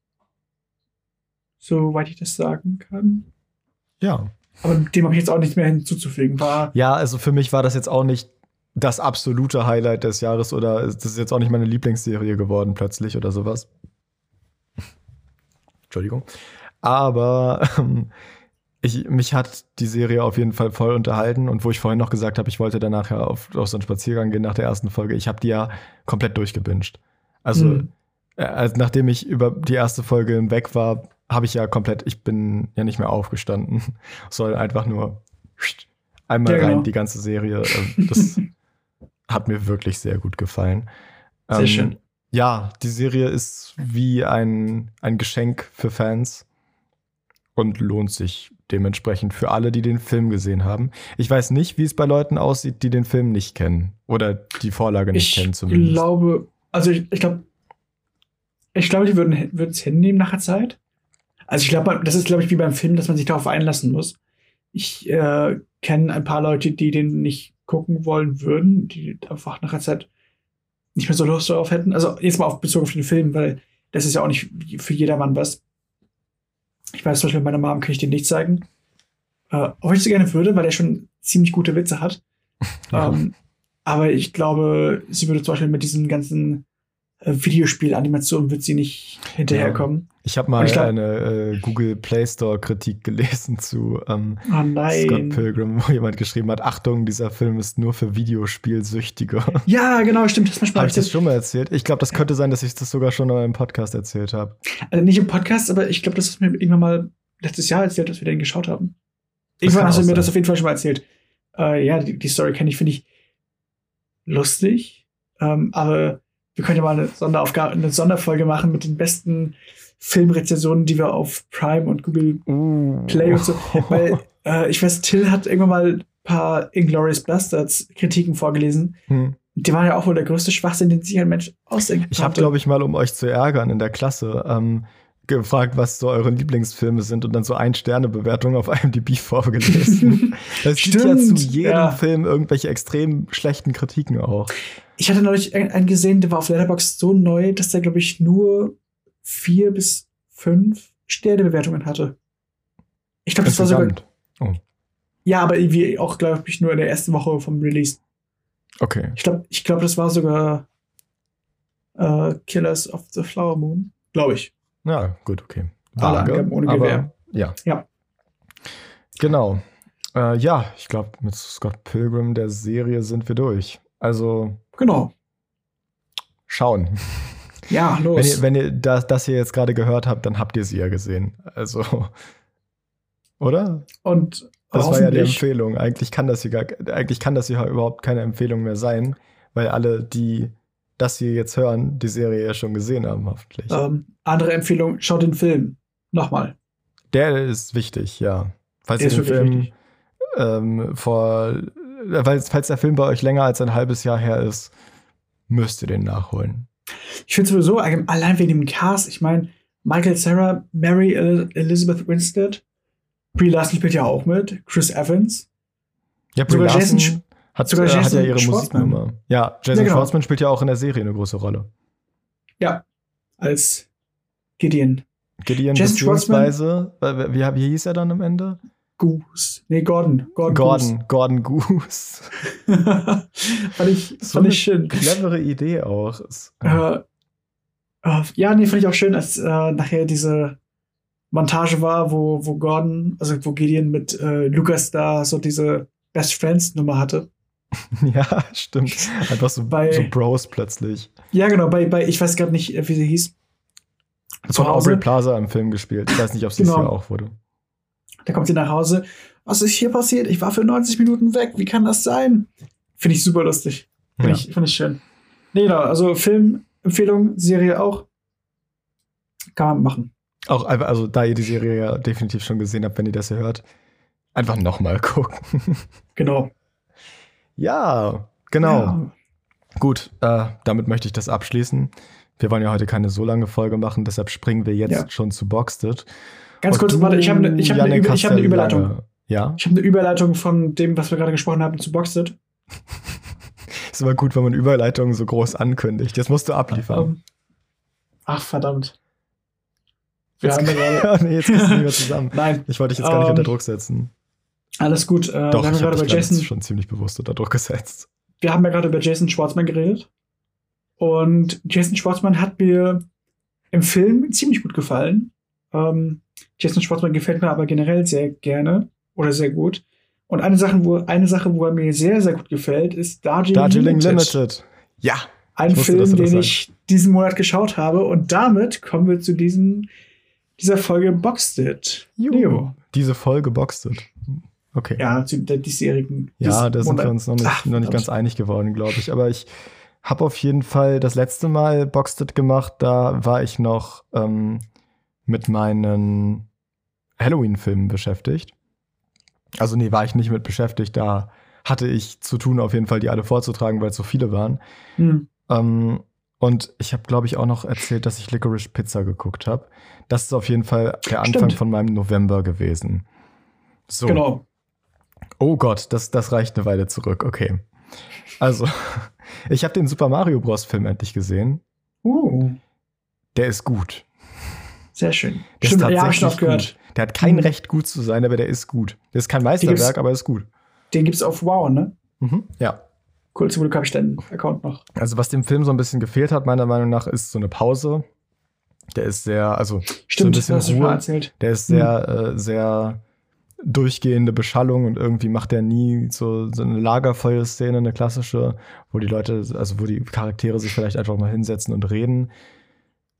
S2: Soweit ich das sagen kann.
S1: Ja.
S2: Aber dem habe ich jetzt auch nichts mehr hinzuzufügen. War
S1: ja, also für mich war das jetzt auch nicht das absolute Highlight des Jahres oder das ist jetzt auch nicht meine Lieblingsserie geworden plötzlich oder sowas. Entschuldigung. Aber ähm, ich, mich hat die Serie auf jeden Fall voll unterhalten und wo ich vorhin noch gesagt habe, ich wollte danach ja auf, auf so einen Spaziergang gehen nach der ersten Folge, ich habe die ja komplett durchgebinged. Also, mhm. äh, nachdem ich über die erste Folge hinweg war, habe ich ja komplett, ich bin ja nicht mehr aufgestanden, soll einfach nur einmal ja, genau. rein die ganze Serie. Äh, das hat mir wirklich sehr gut gefallen.
S2: Sehr ähm, schön.
S1: ja, die Serie ist wie ein, ein Geschenk für Fans und lohnt sich dementsprechend für alle, die den Film gesehen haben. Ich weiß nicht, wie es bei Leuten aussieht, die den Film nicht kennen oder die Vorlage nicht
S2: ich
S1: kennen zumindest.
S2: Ich glaube, also ich, ich glaube, ich glaube, die würden es hinnehmen nach der Zeit. Also ich glaube, das ist, glaube ich, wie beim Film, dass man sich darauf einlassen muss. Ich äh, kenne ein paar Leute, die den nicht gucken wollen würden, die einfach nach der Zeit nicht mehr so Lust darauf hätten. Also jetzt mal auf Bezug auf den Film, weil das ist ja auch nicht für jedermann was. Ich weiß zum Beispiel, meiner Mom kann ich den nicht zeigen. Äh, auch ich so gerne würde, weil er schon ziemlich gute Witze hat. Ja. Ähm, aber ich glaube, sie würde zum Beispiel mit diesen ganzen äh, Videospiel-Animationen wird sie nicht hinterherkommen.
S1: Ja. Ich habe mal ich glaub, eine äh, Google Play Store Kritik gelesen zu ähm,
S2: oh
S1: Scott Pilgrim, wo jemand geschrieben hat: Achtung, dieser Film ist nur für Videospielsüchtige.
S2: Ja, genau, stimmt.
S1: Das habe ich das schon mal erzählt? Ich glaube, das könnte sein, dass ich das sogar schon in einem Podcast erzählt habe.
S2: Also nicht im Podcast, aber ich glaube, das ist mir irgendwann mal letztes Jahr erzählt, dass wir den geschaut haben. Irgendwann hast du mir sein. das auf jeden Fall schon mal erzählt. Äh, ja, die, die Story kenne ich, finde ich lustig. Ähm, aber wir können ja mal eine Sonderaufgabe, eine Sonderfolge machen mit den besten Filmrezensionen, die wir auf Prime und Google uh. Play und so. Weil äh, ich weiß, Till hat irgendwann mal ein paar Inglourious Bastards Kritiken vorgelesen. Hm. Die waren ja auch wohl der größte Schwachsinn, den sich ein Mensch ausdenken
S1: Ich habe, glaube ich, mal, um euch zu ärgern in der Klasse, ähm, gefragt, was so eure Lieblingsfilme sind und dann so Ein-Sterne-Bewertungen auf IMDb vorgelesen. Es gibt ja zu jedem ja. Film irgendwelche extrem schlechten Kritiken auch.
S2: Ich hatte neulich einen gesehen, der war auf Letterboxd so neu, dass der, glaube ich, nur vier bis fünf Sternebewertungen hatte. Ich glaube, das war sogar. Oh. Ja, aber irgendwie auch, glaube ich, nur in der ersten Woche vom Release.
S1: Okay.
S2: Ich glaube, ich glaub, das war sogar äh, Killers of the Flower Moon. Glaube ich.
S1: Ja, gut, okay.
S2: Vage, ohne Gewehr.
S1: ja.
S2: Ja.
S1: Genau. Äh, ja, ich glaube, mit Scott Pilgrim der Serie sind wir durch. Also.
S2: Genau.
S1: Schauen.
S2: Ja, los.
S1: Wenn ihr, wenn ihr das, das hier jetzt gerade gehört habt, dann habt ihr sie ja gesehen. Also, oder?
S2: Und
S1: das war ja die Empfehlung. Eigentlich kann das hier gar, eigentlich kann das hier überhaupt keine Empfehlung mehr sein, weil alle, die das hier jetzt hören, die Serie ja schon gesehen haben, hoffentlich.
S2: Ähm, andere Empfehlung, schaut den Film. Nochmal.
S1: Der ist wichtig, ja. Falls der ihr den Film ähm, vor, äh, falls der Film bei euch länger als ein halbes Jahr her ist, müsst ihr den nachholen.
S2: Ich finde sowieso, allein wegen dem Cast, ich meine, Michael Sarah, Mary Elizabeth Winstead, Brie Larson spielt ja auch mit, Chris Evans.
S1: Ja, Brie Larson Jason, hat, sogar äh, hat ja ihre Musiknummer. Ja, Jason ja, genau. Schwartzman spielt ja auch in der Serie eine große Rolle.
S2: Ja, als Gideon.
S1: Gideon Jason beziehungsweise, wie, wie hieß er dann am Ende?
S2: Goose. Nee, Gordon.
S1: Gordon, Gordon, Goose. Gordon Goose.
S2: fand ich, so fand ich schön.
S1: Clevere Idee auch.
S2: Äh, äh, ja, nee, fand ich auch schön, als äh, nachher diese Montage war, wo, wo Gordon, also wo Gideon mit äh, Lucas da so diese Best Friends Nummer hatte.
S1: ja, stimmt. Einfach so, bei, so Bros plötzlich.
S2: Ja, genau, bei, bei ich weiß gerade nicht, wie sie hieß.
S1: Hat Aubrey Plaza im Film gespielt. Ich weiß nicht, ob sie genau. hier auch wurde.
S2: Da kommt sie nach Hause. Was ist hier passiert? Ich war für 90 Minuten weg. Wie kann das sein? Finde ich super lustig. Finde ja. ich, find ich schön. Nee, genau. Also Filmempfehlung, Serie auch. Kann man machen.
S1: Auch einfach, also da ihr die Serie ja definitiv schon gesehen habt, wenn ihr das hier hört, einfach nochmal gucken.
S2: Genau.
S1: Ja, genau. Ja. Gut, äh, damit möchte ich das abschließen. Wir wollen ja heute keine so lange Folge machen, deshalb springen wir jetzt ja. schon zu Boxed.
S2: Ganz kurz, warte, ich habe ne, ich hab eine, hab eine Überleitung. Lange.
S1: Ja.
S2: Ich habe eine Überleitung von dem, was wir gerade gesprochen haben, zu Boxed.
S1: ist immer gut, wenn man Überleitungen so groß ankündigt. Jetzt musst du abliefern. Um,
S2: ach, verdammt.
S1: Wir jetzt, haben gerade. nee, jetzt gehst du nicht mehr zusammen.
S2: Nein.
S1: Ich wollte dich jetzt gar nicht um, unter Druck setzen.
S2: Alles gut. Äh,
S1: Doch, wir haben ich gerade über Jason schon ziemlich bewusst unter Druck gesetzt.
S2: Wir haben ja gerade über Jason Schwartzman geredet. Und Jason Schwartzman hat mir im Film ziemlich gut gefallen. Ähm, Jason Schwartzman gefällt mir aber generell sehr gerne oder sehr gut. Und eine Sache, wo, eine Sache, wo er mir sehr, sehr gut gefällt, ist Darjeeling, Darjeeling Limited. Limited.
S1: Ja.
S2: Ein Film, den ich diesen Monat geschaut habe. Und damit kommen wir zu diesem, dieser Folge Boxed It.
S1: Jo. Diese Folge Boxed It. Okay.
S2: Ja, der diesjährigen.
S1: Ja, da sind wir uns noch nicht, Ach, noch nicht ganz einig geworden, glaube ich. Aber ich habe auf jeden Fall das letzte Mal Boxed gemacht. Da war ich noch ähm, mit meinen Halloween-Filmen beschäftigt. Also nee, war ich nicht mit beschäftigt. Da hatte ich zu tun, auf jeden Fall die alle vorzutragen, weil es so viele waren.
S2: Hm.
S1: Ähm, und ich habe, glaube ich, auch noch erzählt, dass ich Licorice Pizza geguckt habe. Das ist auf jeden Fall der Anfang
S2: Stimmt.
S1: von meinem November gewesen. So.
S2: Genau.
S1: Oh Gott, das, das reicht eine Weile zurück. Okay. Also, ich habe den Super Mario Bros. Film endlich gesehen.
S2: Uh,
S1: Der ist gut.
S2: sehr schön.
S1: Der
S2: Stimmt,
S1: ist
S2: ja, hab ich noch
S1: tatsächlich
S2: gehört.
S1: gut. Der hat kein
S2: Mhm.
S1: Recht, gut zu sein, aber der ist gut. Der ist kein Meisterwerk, aber er ist gut.
S2: Den gibt's auf Wow, ne?
S1: Mhm. Ja.
S2: Cool, zum Glück habe ich deinen Account noch.
S1: Also, was dem Film so ein bisschen gefehlt hat, meiner Meinung nach, ist so eine Pause. Der ist sehr, also,
S2: Stimmt,
S1: bisschen
S2: das hast du schon
S1: Ruhe.
S2: mal erzählt.
S1: der ist sehr, äh, sehr durchgehende Beschallung und irgendwie macht er nie so, so eine Lagerfeuer-Szene, eine klassische, wo die Leute, also wo die Charaktere sich vielleicht einfach mal hinsetzen und reden.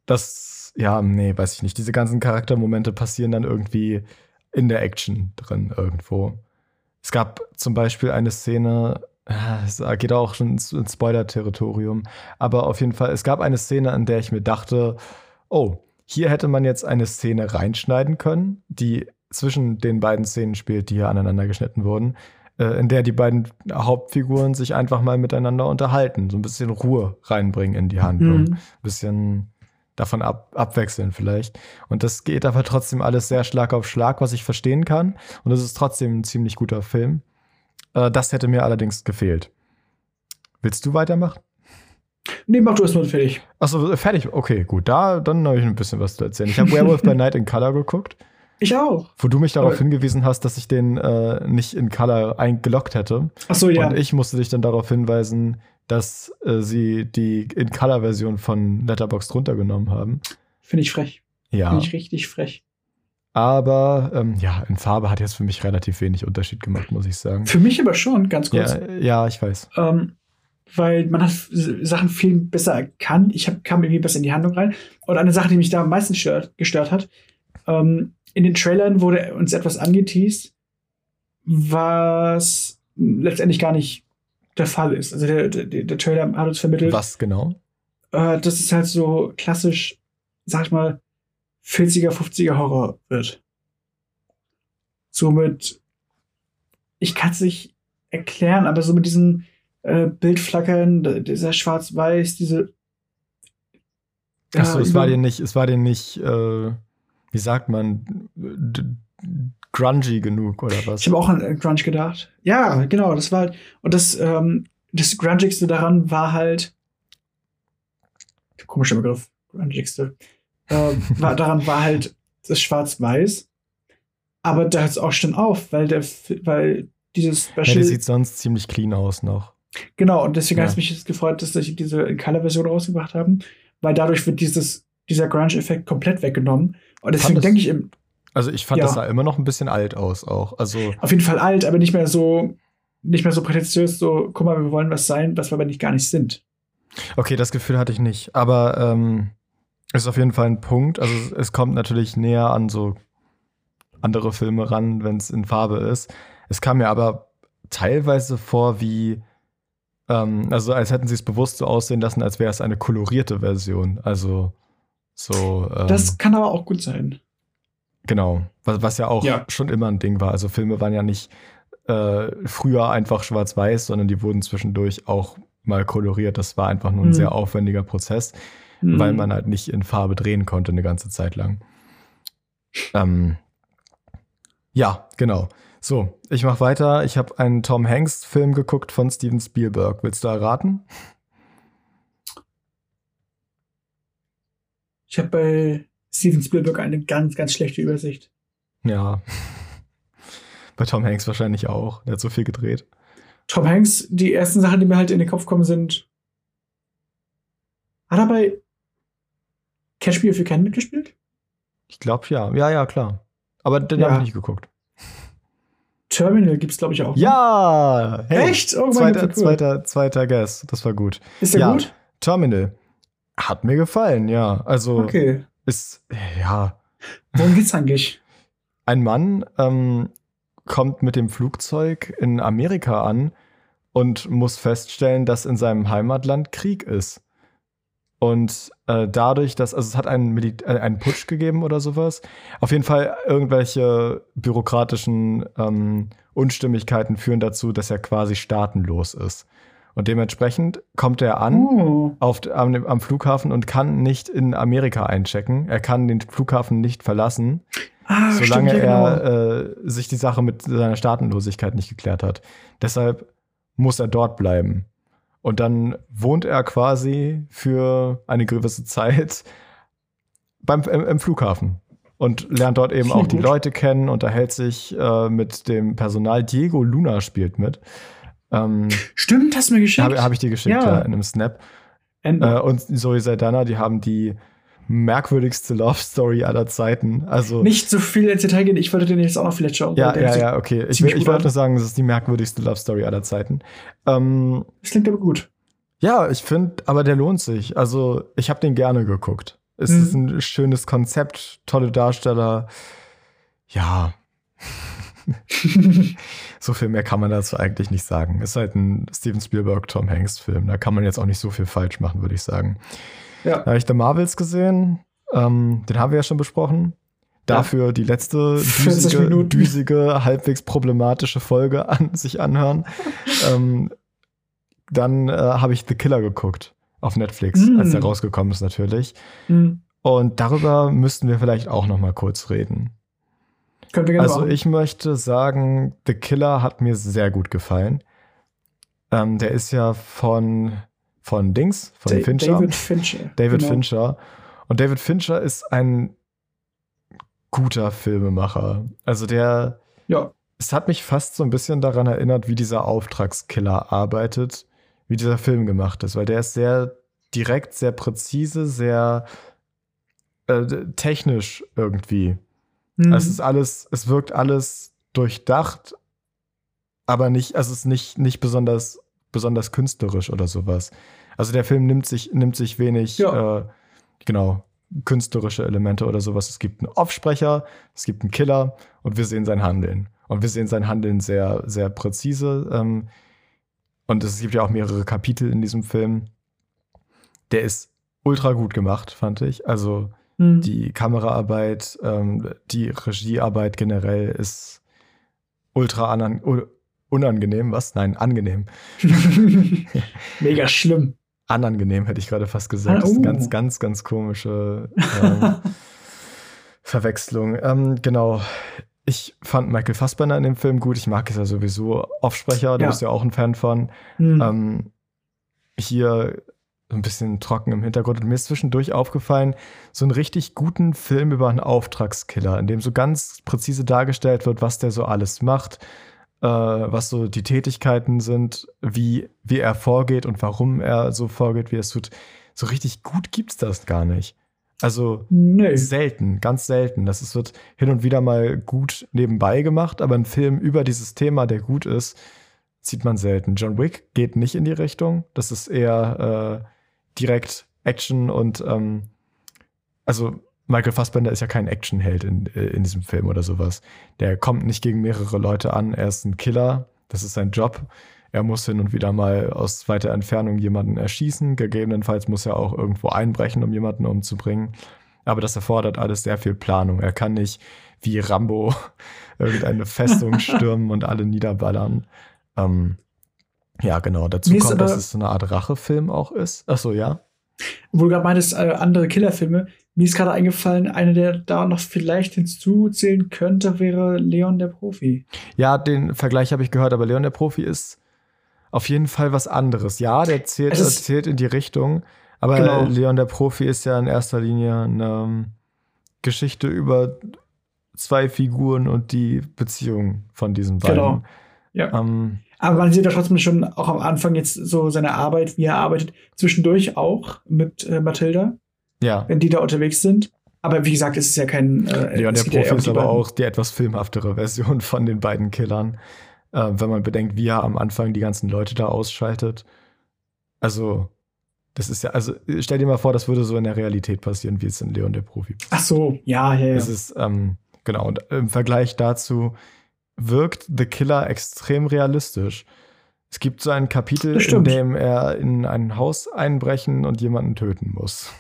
S1: Das, ja, nee, weiß ich nicht. Diese ganzen Charaktermomente passieren dann irgendwie in der Action drin irgendwo. Es gab zum Beispiel eine Szene, ah, es geht auch schon ins, ins Spoiler-Territorium, aber auf jeden Fall, es gab eine Szene, an der ich mir dachte, oh, hier hätte man jetzt eine Szene reinschneiden können, die zwischen den beiden Szenen spielt, die hier aneinander geschnitten wurden, äh, in der die beiden Hauptfiguren sich einfach mal miteinander unterhalten, so ein bisschen Ruhe reinbringen in die Handlung,
S2: Mhm.
S1: ein bisschen davon ab, abwechseln vielleicht. Und das geht aber trotzdem alles sehr Schlag auf Schlag, was ich verstehen kann. Und es ist trotzdem ein ziemlich guter Film. Äh, das hätte mir allerdings gefehlt. Willst du weitermachen?
S2: Nee, mach du erst mal fertig.
S1: Achso, fertig. Okay, gut. Da, dann habe ich ein bisschen was zu erzählen. Ich habe Werewolf by Night in Color geguckt,
S2: Ich auch.
S1: wo du mich darauf
S2: Aber-
S1: hingewiesen hast, dass ich den äh, nicht in Color eingeloggt hätte.
S2: Ach so, ja.
S1: Und ich musste dich dann darauf hinweisen, dass äh, sie die in Color-Version von Letterboxd runtergenommen haben.
S2: Finde ich frech.
S1: Ja.
S2: Finde ich richtig frech.
S1: Aber ähm, ja, in Farbe hat jetzt für mich relativ wenig Unterschied gemacht, muss ich sagen.
S2: Für mich aber schon, ganz kurz.
S1: Ja, ja, ich weiß.
S2: Ähm, weil man hat Sachen viel besser erkannt. Ich hab, kam irgendwie besser in die Handlung rein. Und eine Sache, die mich da am meisten stört, gestört hat, ähm, in den Trailern wurde uns etwas angeteased, was letztendlich gar nicht der Fall ist. Also der, der, der Trailer hat uns vermittelt,
S1: Was genau?
S2: äh, dass es halt so klassisch, sag ich mal, 40er, 50er Horror wird. Somit, ich kann es nicht erklären, aber so mit diesen äh, Bildflackern, dieser Schwarz-Weiß, diese.
S1: Achso,
S2: Ja,
S1: es war dir nicht, es war dir nicht, äh, wie sagt man, grungy genug oder was?
S2: Ich habe auch an äh, Grunge gedacht. Ja, genau, das war halt. Und das, ähm, das Grungigste daran war halt. Komischer Begriff, Grungigste. Äh, war, daran war halt das Schwarz-Weiß. Aber da hört es auch schon auf, weil der, weil dieses
S1: ja,
S2: Special.
S1: der sieht sonst ziemlich clean aus noch.
S2: genau, und deswegen
S1: Ja.
S2: hat es mich jetzt gefreut, dass sie diese Color-Version rausgebracht haben, weil dadurch wird dieses, dieser Grunge-Effekt komplett weggenommen. Und deswegen denke ich im,
S1: Also ich fand,
S2: Ja.
S1: das sah immer noch ein bisschen alt aus auch. Also
S2: auf jeden Fall alt, aber nicht mehr so, nicht mehr so prätentiös, so, guck mal, wir wollen was sein, was wir aber nicht gar nicht sind.
S1: Okay, das Gefühl hatte ich nicht. Aber ähm, ist auf jeden Fall ein Punkt. Also es, es kommt natürlich näher an so andere Filme ran, wenn es in Farbe ist. Es kam mir aber teilweise vor wie, ähm, also als hätten sie es bewusst so aussehen lassen, als wäre es eine kolorierte Version. Also so. Ähm,
S2: Das kann aber auch gut sein.
S1: Genau, was, was ja auch
S2: Ja.
S1: schon immer ein Ding war. Also Filme waren ja nicht äh, früher einfach schwarz-weiß, sondern die wurden zwischendurch auch mal koloriert. Das war einfach nur ein
S2: Mhm.
S1: sehr aufwendiger Prozess,
S2: Hm.
S1: weil man halt nicht in Farbe drehen konnte eine ganze Zeit lang. Ähm, ja, genau. So, ich mache weiter. Ich habe einen Tom Hanks-Film geguckt von Steven Spielberg. Willst du erraten?
S2: Ich habe bei Steven Spielberg eine ganz, ganz schlechte Übersicht.
S1: Ja. Bei Tom Hanks wahrscheinlich auch. Der hat so viel gedreht.
S2: Tom Hanks, die ersten Sachen, die mir halt in den Kopf kommen, sind. Hat er bei Catch Me If You Can mitgespielt?
S1: Ich glaube ja. Ja, ja, klar. Aber den
S2: Ja.
S1: habe ich nicht geguckt.
S2: Terminal gibt's glaube ich, auch. ne?
S1: Ja! Hey,
S2: Echt? Oh mein
S1: zweiter,
S2: Gott, cool.
S1: zweiter, zweiter Guess. Das war gut.
S2: Ist der
S1: ja.
S2: gut?
S1: Terminal. Hat mir gefallen, ja. Also
S2: Okay.
S1: ist, ja.
S2: Worum geht's eigentlich?
S1: Ein Mann ähm, kommt mit dem Flugzeug in Amerika an und muss feststellen, dass in seinem Heimatland Krieg ist. Und äh, dadurch, dass, also es hat einen, Mil äh, einen Putsch gegeben oder sowas. Auf jeden Fall irgendwelche bürokratischen ähm, Unstimmigkeiten führen dazu, dass er quasi staatenlos ist. Und dementsprechend kommt er an
S2: Oh.
S1: auf, am, am Flughafen und kann nicht in Amerika einchecken. Er kann den Flughafen nicht verlassen,
S2: Ah,
S1: solange
S2: stimmt, ja,
S1: er
S2: genau.
S1: äh, sich die Sache mit seiner Staatenlosigkeit nicht geklärt hat. Deshalb muss er dort bleiben. Und dann wohnt er quasi für eine gewisse Zeit beim, im, im Flughafen und lernt dort eben auch die
S2: gut.
S1: Leute kennen, unterhält sich äh, mit dem Personal. Diego Luna spielt mit. Ähm,
S2: Stimmt, hast du mir geschickt.
S1: Habe hab ich dir geschickt,
S2: Ja.
S1: ja, in einem Snap.
S2: Ende.
S1: Äh, und Zoe Saldana, die haben die merkwürdigste Love Story aller Zeiten. Also
S2: Nicht so viel ins Detail gehen, ich wollte den jetzt auch noch vielleicht schauen.
S1: ja, ja, ja, okay. Ich, ich wollte nur sagen, es ist die merkwürdigste Love Story aller Zeiten. Ähm,
S2: Das klingt aber gut.
S1: ja, ich finde, aber der lohnt sich. Also ich habe den gerne geguckt. Es
S2: Mhm.
S1: ist ein schönes Konzept, tolle Darsteller. Ja, so viel mehr kann man dazu eigentlich nicht sagen. Ist halt ein Steven Spielberg, Tom Hanks Film. Da kann man jetzt auch nicht so viel falsch machen, würde ich sagen.
S2: Ja.
S1: Da habe ich The Marvels gesehen. Ähm, den haben wir ja schon besprochen. Dafür die letzte
S2: 40
S1: düsige, düsige, halbwegs problematische Folge an sich anhören. ähm, dann äh, habe ich The Killer geguckt auf Netflix,
S2: Mm.
S1: als der rausgekommen ist natürlich.
S2: Hm.
S1: Und darüber müssten wir vielleicht auch noch mal kurz reden.
S2: Wir gerne
S1: Also
S2: machen.
S1: ich möchte sagen, The Killer hat mir sehr gut gefallen. Ähm, der ist ja von, von Dings, von
S2: Da-
S1: Fincher.
S2: David Fincher.
S1: David
S2: genau.
S1: Fincher. Und David Fincher ist ein guter Filmemacher. Also der,
S2: Ja.
S1: es hat mich fast so ein bisschen daran erinnert, wie dieser Auftragskiller arbeitet, wie dieser Film gemacht ist, weil der ist sehr direkt, sehr präzise, sehr äh, technisch irgendwie.
S2: Hm.
S1: Es ist alles, es wirkt alles durchdacht, aber nicht, also es ist nicht, nicht besonders, besonders künstlerisch oder sowas. Also der Film nimmt sich, nimmt sich wenig,
S2: Ja.
S1: äh, genau, künstlerische Elemente oder sowas. Es gibt einen Aufsprecher, es gibt einen Killer und wir sehen sein Handeln. Und wir sehen sein Handeln sehr, sehr präzise. Ähm, und es gibt ja auch mehrere Kapitel in diesem Film. Der ist ultra gut gemacht, fand ich. Also
S2: Hm.
S1: die Kameraarbeit, ähm, die Regiearbeit generell ist ultra unangenehm. Was? Nein, angenehm.
S2: Mega schlimm.
S1: Anangenehm hätte ich gerade fast gesagt. Das ist
S2: Ah,
S1: eine
S2: oh.
S1: ganz, ganz, ganz komische ähm, Verwechslung. Ähm, genau. Ich fand Michael Fassbender in dem Film gut. Ich mag es ja sowieso. Aufsprecher, da
S2: Ja.
S1: bist du ja auch ein Fan von.
S2: Hm.
S1: Ähm, hier ein bisschen trocken im Hintergrund. Und mir ist zwischendurch aufgefallen, so einen richtig guten Film über einen Auftragskiller, in dem so ganz präzise dargestellt wird, was der so alles macht, äh, was so die Tätigkeiten sind, wie, wie er vorgeht und warum er so vorgeht, wie er es tut. So richtig gut gibt's das gar nicht. Also
S2: Nö.
S1: selten, ganz selten. Das ist, wird hin und wieder mal gut nebenbei gemacht, aber ein Film über dieses Thema, der gut ist, sieht man selten. John Wick geht nicht in die Richtung. Das ist eher äh, direkt Action und ähm, also Michael Fassbender ist ja kein Actionheld in, äh, in diesem Film oder sowas. Der kommt nicht gegen mehrere Leute an. Er ist ein Killer. Das ist sein Job. Er muss hin und wieder mal aus weiter Entfernung jemanden erschießen. Gegebenenfalls muss er auch irgendwo einbrechen, um jemanden umzubringen. Aber das erfordert alles sehr viel Planung. Er kann nicht wie Rambo irgendeine Festung stürmen und alle niederballern. Ähm, ja, genau. Dazu
S2: ist
S1: kommt, dass es so eine Art Rachefilm auch ist. Achso, ja.
S2: Wo du gerade meintest, äh, andere Killerfilme. Mir ist gerade eingefallen, einer, der da noch vielleicht hinzuzählen könnte, wäre Leon der Profi.
S1: Ja, den Vergleich habe ich gehört, aber Leon der Profi ist auf jeden Fall was anderes. Ja, der zählt,
S2: ist-
S1: zählt in die Richtung, aber
S2: Genau.
S1: Leon der Profi ist ja in erster Linie eine ähm, Geschichte über zwei Figuren und die Beziehung von diesen beiden.
S2: Genau. Ja.
S1: Ähm,
S2: Aber man sieht ja trotzdem schon auch am Anfang jetzt so seine Arbeit, wie er arbeitet. Zwischendurch auch mit äh, Mathilda,
S1: ja.
S2: wenn die da unterwegs sind. Aber wie gesagt, es ist ja kein. Äh,
S1: Leon der
S2: ja
S1: Profi
S2: um
S1: ist aber
S2: beiden.
S1: auch die etwas filmhaftere Version von den beiden Killern. Äh, wenn man bedenkt, wie er am Anfang die ganzen Leute da ausschaltet. Also, das ist ja, also stell dir mal vor, das würde so in der Realität passieren, wie es in Leon der Profi passiert.
S2: Ach so, ja, ja, ja.
S1: Es ist, ähm, genau, und im Vergleich dazu wirkt The Killer extrem realistisch. Es gibt so ein Kapitel, in dem er in ein Haus einbrechen und jemanden töten muss.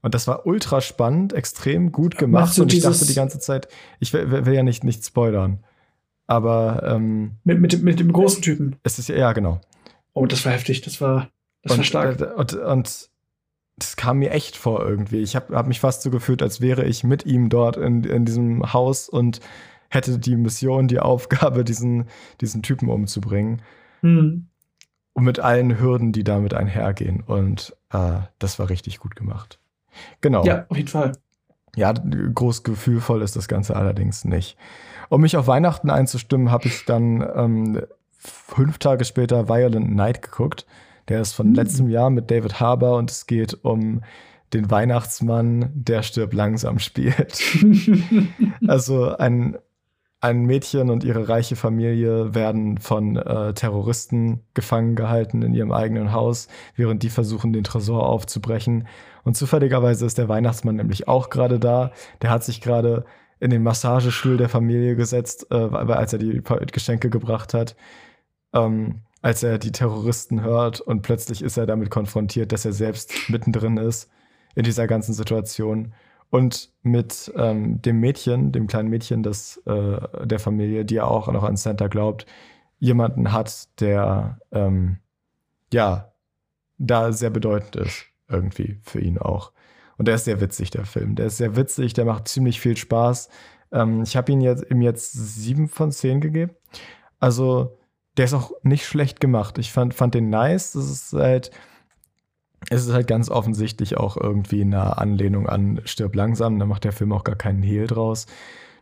S1: Und das war ultra spannend, extrem gut gemacht. Und ich dachte die ganze Zeit, ich will, will, ja nicht, nicht spoilern. Aber ähm,
S2: mit, mit, mit dem großen Typen.
S1: Es ist ja, genau.
S2: Oh, das war heftig, das war, das
S1: und,
S2: war stark.
S1: Äh, und, und das kam mir echt vor irgendwie. Ich habe hab mich fast so gefühlt, als wäre ich mit ihm dort in, in diesem Haus und hätte die Mission, die Aufgabe, diesen, diesen Typen umzubringen. Mhm. Und mit allen Hürden, die damit einhergehen. Und äh, das war richtig gut gemacht. Genau.
S2: Ja, auf jeden Fall.
S1: Ja, groß gefühlvoll ist das Ganze allerdings nicht. Um mich auf Weihnachten einzustimmen, habe ich dann ähm, fünf Tage später Violent Night geguckt. Der ist von mhm. letztem Jahr mit David Harbour und es geht um den Weihnachtsmann, der stirbt langsam spielt. also ein ein Mädchen und ihre reiche Familie werden von äh, Terroristen gefangen gehalten in ihrem eigenen Haus, während die versuchen, den Tresor aufzubrechen. Und zufälligerweise ist der Weihnachtsmann nämlich auch gerade da. Der hat sich gerade in den Massagestuhl der Familie gesetzt, äh, als er die Geschenke gebracht hat. Ähm, als er die Terroristen hört und plötzlich ist er damit konfrontiert, dass er selbst mittendrin ist in dieser ganzen Situation und mit ähm, dem Mädchen, dem kleinen Mädchen des, äh, der Familie, die ja auch noch an Santa glaubt, jemanden hat, der ähm, ja da sehr bedeutend ist, irgendwie für ihn auch. Und der ist sehr witzig, der Film. Der ist sehr witzig, der macht ziemlich viel Spaß. Ähm, ich habe ihn jetzt ihm jetzt sieben von zehn gegeben. Also, der ist auch nicht schlecht gemacht. Ich fand, fand den nice. Das ist halt es ist halt ganz offensichtlich auch irgendwie eine Anlehnung an Stirb langsam. Da macht der Film auch gar keinen Hehl draus.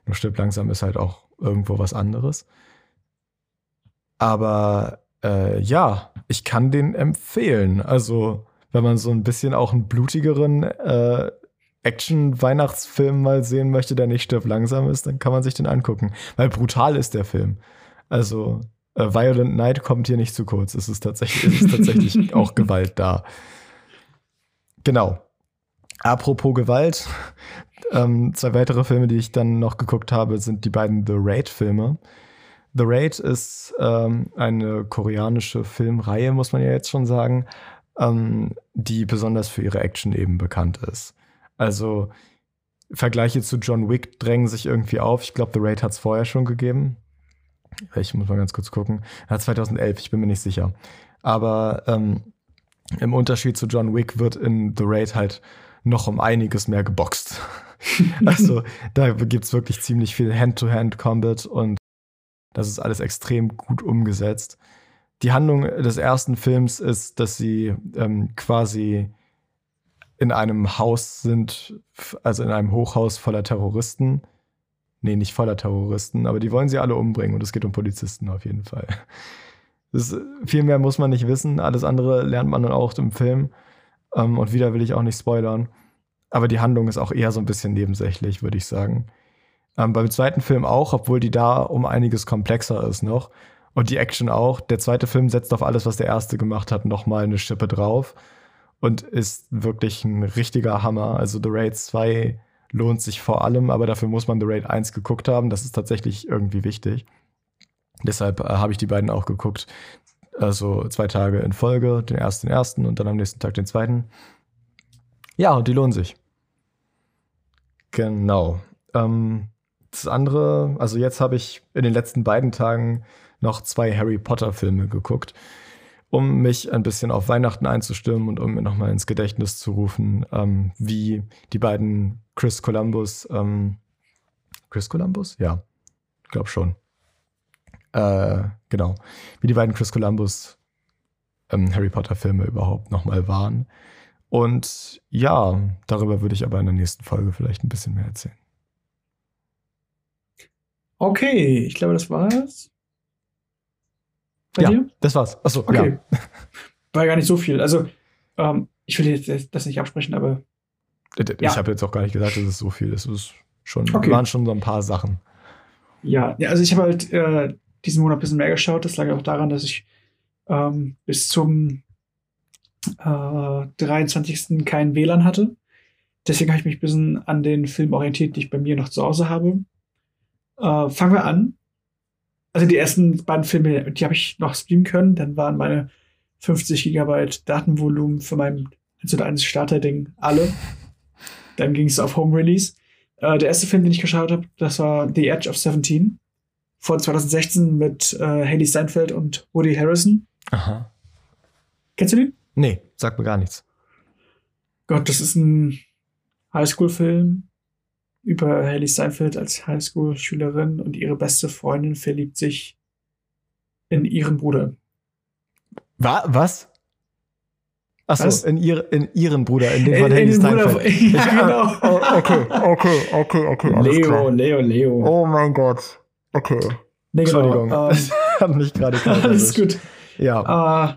S1: Nur Stirb langsam ist halt auch irgendwo was anderes. Aber äh, ja, ich kann den empfehlen. Also, wenn man so ein bisschen auch einen blutigeren äh, Action-Weihnachtsfilm mal sehen möchte, der nicht Stirb langsam ist, dann kann man sich den angucken. Weil brutal ist der Film. Also, äh, Violent Night kommt hier nicht zu kurz. Es ist tatsächlich, es ist tatsächlich auch Gewalt da. Genau. Apropos Gewalt, ähm, zwei weitere Filme, die ich dann noch geguckt habe, sind die beiden The Raid-Filme. The Raid ist ähm, eine koreanische Filmreihe, muss man ja jetzt schon sagen, ähm, die besonders für ihre Action eben bekannt ist. Also Vergleiche zu John Wick drängen sich irgendwie auf. Ich glaube, The Raid hat es vorher schon gegeben. Ich muss mal ganz kurz gucken. Ja, 2011, ich bin mir nicht sicher. Aber ähm, im Unterschied zu John Wick wird in The Raid halt noch um einiges mehr geboxt. also da gibt's wirklich ziemlich viel Hand-to-Hand-Combat und das ist alles extrem gut umgesetzt. Die Handlung des ersten Films ist, dass sie ähm, quasi in einem Haus sind, also in einem Hochhaus voller Terroristen. Nee, nicht voller Terroristen, aber die wollen sie alle umbringen und es geht um Polizisten auf jeden Fall. Das, viel mehr muss man nicht wissen. Alles andere lernt man dann auch im Film. Ähm, und wieder will ich auch nicht spoilern. Aber die Handlung ist auch eher so ein bisschen nebensächlich, würde ich sagen. Ähm, beim zweiten Film auch, obwohl die da um einiges komplexer ist noch. Und die Action auch. Der zweite Film setzt auf alles, was der erste gemacht hat, nochmal eine Schippe drauf. Und ist wirklich ein richtiger Hammer. Also The Raid 2 lohnt sich vor allem, aber dafür muss man The Raid 1 geguckt haben. Das ist tatsächlich irgendwie wichtig. Deshalb äh, habe ich die beiden auch geguckt. Also zwei Tage in Folge, den ersten, den ersten und dann am nächsten Tag den zweiten. Ja, und die lohnen sich. Genau. Ähm, das andere, also jetzt habe ich in den letzten beiden Tagen noch zwei Harry Potter-Filme geguckt, um mich ein bisschen auf Weihnachten einzustimmen und um mir nochmal ins Gedächtnis zu rufen, ähm, wie die beiden Chris Columbus, ähm, Chris Columbus? Ja, glaube schon äh, genau, wie die beiden Chris Columbus ähm, Harry Potter-Filme überhaupt nochmal waren. Und ja, darüber würde ich aber in der nächsten Folge vielleicht ein bisschen mehr erzählen.
S2: Okay, ich glaube, das war's.
S1: Bei ja, dir? das war's. Achso, okay. Ja.
S2: War gar nicht so viel. Also, ähm, ich will jetzt das nicht absprechen, aber.
S1: Ich ja. habe jetzt auch gar nicht gesagt, dass es so viel ist. Es ist schon, okay. waren schon so ein paar Sachen.
S2: Ja, also ich habe halt äh, diesen Monat ein bisschen mehr geschaut. Das lag auch daran, dass ich ähm, bis zum äh, 23. kein WLAN hatte. Deswegen habe ich mich ein bisschen an den Film orientiert, die ich bei mir noch zu Hause habe. Äh, fangen wir an. also die ersten beiden Filme, die habe ich noch streamen können. Dann waren meine 50 Gigabyte Datenvolumen für mein 1 Starter-Ding alle. Dann ging es auf Home Release. Äh, der erste Film, den ich geschaut habe, das war The Edge of 17 von 2016 mit äh, Haley Steinfeld und Woody Harrison.
S1: Aha.
S2: Kennst du den?
S1: Nee, sagt mir gar nichts.
S2: Gott, das ist ein Highschool-Film über Haley Steinfeld als Highschool-Schülerin und ihre beste Freundin verliebt sich in ihren Bruder.
S1: Wa was? Achso, in, ihr, in ihren Bruder, in dem
S2: In-
S1: von
S2: in
S1: Haley
S2: den Bruder ja, genau.
S1: oh, okay, okay, okay, okay. alles
S2: Leo,
S1: klar.
S2: Leo, Leo.
S1: Oh mein Gott. Okay.
S2: nee, genau.
S1: Entschuldigung.
S2: Ähm,
S1: Das hat mich gerade
S2: alles gut.
S1: Ja.
S2: Äh,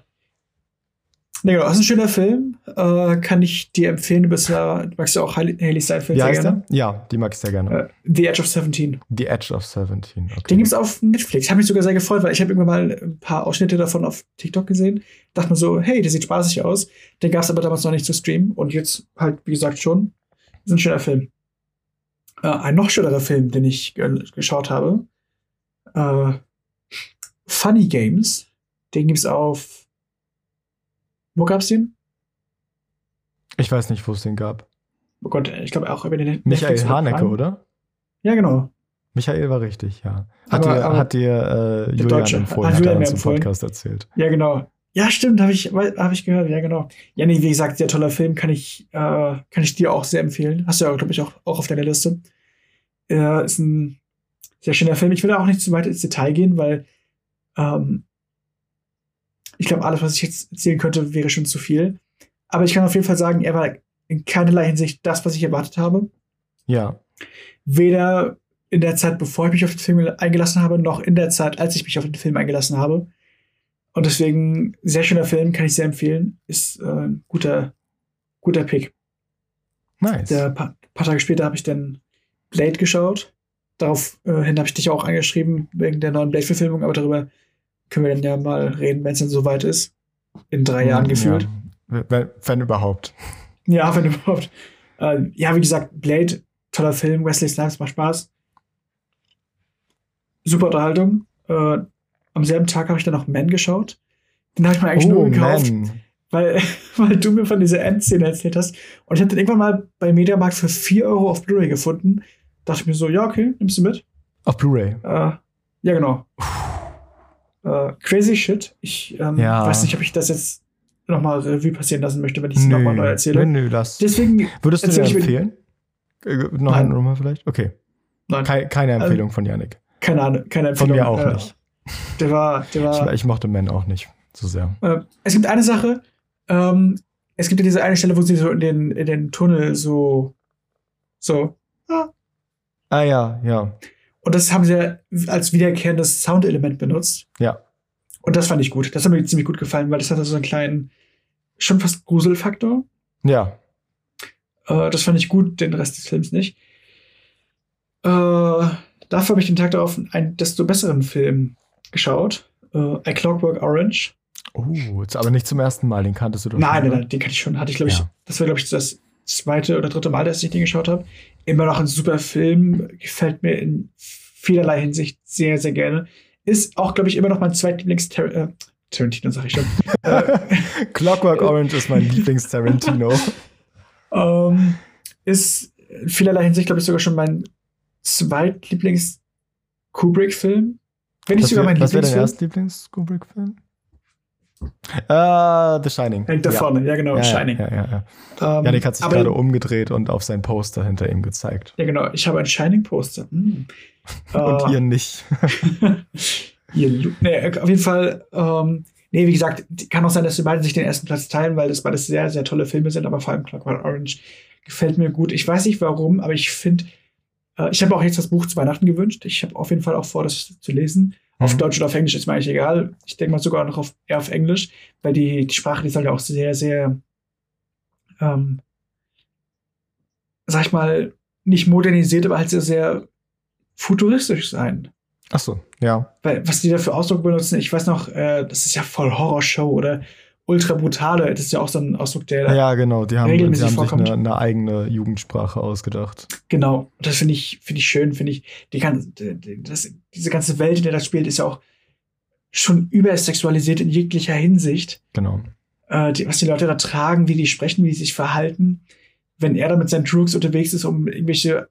S2: nee, genau, das ist ein schöner Film. Äh, kann ich dir empfehlen. Du bist ja, du magst ja auch Haley Steinfeld
S1: Wie
S2: sehr gerne.
S1: der? Ja, die mag ich sehr gerne.
S2: Äh, The Edge of 17.
S1: The Edge of 17. Okay.
S2: Den gibt's auf Netflix. Ich habe mich sogar sehr gefreut, weil ich habe irgendwann mal ein paar Ausschnitte davon auf TikTok gesehen. Dachte mir so, hey, der sieht spaßig aus. Den gab's aber damals noch nicht zu streamen. Und jetzt halt, wie gesagt, schon. Ist ein schöner Film. Äh, ein noch schönerer Film, den ich ge geschaut habe. Äh, Funny Games. Den gibt's auf. Wo gab's den?
S1: Ich weiß nicht, wo es den gab.
S2: Oh Gott, ich glaube auch über den
S1: Michael Haneke, oder?
S2: Ja, genau.
S1: Michael war richtig, ja. Hat
S2: Aber-
S1: dir,
S2: aber-
S1: hat dir äh, Julian
S2: Deutsche.
S1: empfohlen,
S2: Hat
S1: er uns im. Podcast erzählt.
S2: Ja, genau. Ja, stimmt, habe ich, hab ich gehört, ja, genau. Ja, nee, wie gesagt, sehr toller Film, kann ich, äh, kann ich dir auch sehr empfehlen. Hast du ja, glaube ich, auch, auch auf deiner Liste. Äh, ist ein sehr schöner Film. Ich will auch nicht zu weit ins Detail gehen, weil ähm, ich glaube, alles, was ich jetzt erzählen könnte, wäre schon zu viel. Aber ich kann auf jeden Fall sagen, er war in keinerlei Hinsicht das, was ich erwartet habe.
S1: Ja.
S2: Weder in der Zeit, bevor ich mich auf den Film eingelassen habe, noch in der Zeit, als ich mich auf den Film eingelassen habe. Und deswegen, sehr schöner Film, kann ich sehr empfehlen. Ist äh, ein guter, guter Pick.
S1: Nice.
S2: Der paar, paar Tage später habe ich dann Blade geschaut. Daraufhin habe ich dich auch angeschrieben wegen der neuen Blade-Verfilmung, aber darüber können wir dann ja mal reden, wenn es dann soweit ist. In drei Jahren gefühlt.
S1: Ja. Wenn, wenn überhaupt.
S2: Ja, wenn überhaupt. Äh, ja, wie gesagt, Blade, toller Film, Wesley Snipes macht Spaß. Super Unterhaltung. Äh, am selben Tag habe ich dann noch Man geschaut. Den habe ich mir eigentlich nur gekauft,
S1: Oh, man.
S2: weil, weil du mir von dieser Endszene erzählt hast. Und ich habe den irgendwann mal bei Mediamarkt für 4 Euro auf Blu-ray gefunden. Dachte ich mir so, ja, okay, nimmst du mit?
S1: Auf Blu-ray.
S2: Äh, ja, genau. Äh, crazy shit. Ich ähm,
S1: Ja.
S2: weiß nicht, ob ich das jetzt nochmal Revue passieren lassen möchte, wenn ich es nochmal neu erzähle.
S1: Nö, nö, das.
S2: Deswegen
S1: Würdest du dir
S2: ich mir-
S1: empfehlen? Äh, Noch
S2: Nein.
S1: Nummer vielleicht? Okay.
S2: Nein.
S1: Kei- keine Empfehlung von Yannick.
S2: Keine Ahnung, keine
S1: Von
S2: Empfehlung.
S1: mir auch
S2: Äh,
S1: nicht.
S2: Der war, der
S1: Ich,
S2: war.
S1: ich mochte Man auch nicht so sehr.
S2: Äh, es gibt eine Sache. Ähm, es gibt ja diese eine Stelle, wo sie so in den, in den Tunnel so, so.
S1: Ah ja, ja.
S2: Und das haben sie ja als wiederkehrendes Soundelement benutzt.
S1: Ja.
S2: Und das fand ich gut. Das hat mir ziemlich gut gefallen, weil das hatte so einen kleinen, schon fast Gruselfaktor.
S1: Ja.
S2: Äh, das fand ich gut, den Rest des Films nicht. Äh, dafür habe ich den Tag darauf einen desto besseren Film geschaut. Äh, A Clockwork Orange.
S1: Oh, jetzt aber nicht zum ersten Mal, den kanntest du doch
S2: Nein,
S1: schon,
S2: nein, nein, den kannte ich schon. Hatte ich, glaube ich,
S1: Ja.
S2: das war, glaube ich, das zweite oder dritte Mal, dass ich den geschaut habe. Immer noch ein super Film. Gefällt mir in vielerlei Hinsicht sehr, sehr gerne. Ist auch, glaube ich, immer noch mein zweitlieblings äh, Tarantino, sag ich schon. äh,
S1: Clockwork Orange ist mein Lieblings-Tarantino.
S2: ähm, ist in vielerlei Hinsicht, glaube ich, sogar schon mein zweitlieblings Kubrick-Film. Wenn nicht sogar mein
S1: Was wäre dein
S2: Lieblingsfilm.
S1: Ah, The Shining.
S2: Hängt da
S1: ja.
S2: vorne, ja genau,
S1: ja,
S2: Shining.
S1: Ja, ja, ja.
S2: Ähm,
S1: Janik hat sich
S2: aber-
S1: gerade umgedreht und auf sein Poster hinter ihm gezeigt.
S2: Ja, genau. Ich habe ein Shining-Poster. Hm.
S1: Und
S2: Äh,
S1: ihr nicht.
S2: Ihr nee, auf jeden Fall, ähm, nee, wie gesagt, kann auch sein, dass wir beide sich den ersten Platz teilen, weil das beides sehr, sehr tolle Filme sind, aber vor allem Clockwork Orange gefällt mir gut. Ich weiß nicht warum, aber ich finde, äh, ich habe auch jetzt das Buch zu Weihnachten gewünscht. Ich habe auf jeden Fall auch vor, das zu lesen. Auf
S1: Mhm.
S2: Deutsch oder auf Englisch ist mir eigentlich egal. Ich denke mal sogar noch auf, eher auf Englisch, weil die, die Sprache, die soll ja auch sehr, sehr, ähm, sag ich mal, nicht modernisiert, aber halt sehr, sehr futuristisch sein.
S1: Ach so, ja.
S2: Weil, was die da für Ausdruck benutzen, ich weiß noch, äh, das ist ja voll Horrorshow oder ultra brutale, das ist ja auch so ein Ausdruck, der
S1: Ja, genau, die haben, die
S2: regelmäßig
S1: haben sich
S2: vorkommt.
S1: eine, eine eigene Jugendsprache ausgedacht.
S2: Genau, das finde ich, finde ich schön, finde ich. Die kann, die- die- das, diese ganze Welt, in der das spielt, ist ja auch schon übersexualisiert in jeglicher Hinsicht.
S1: Genau.
S2: Äh, die, was die Leute da tragen, wie die sprechen, wie die sich verhalten. Wenn er da mit seinen Trooks unterwegs ist, um irgendwelche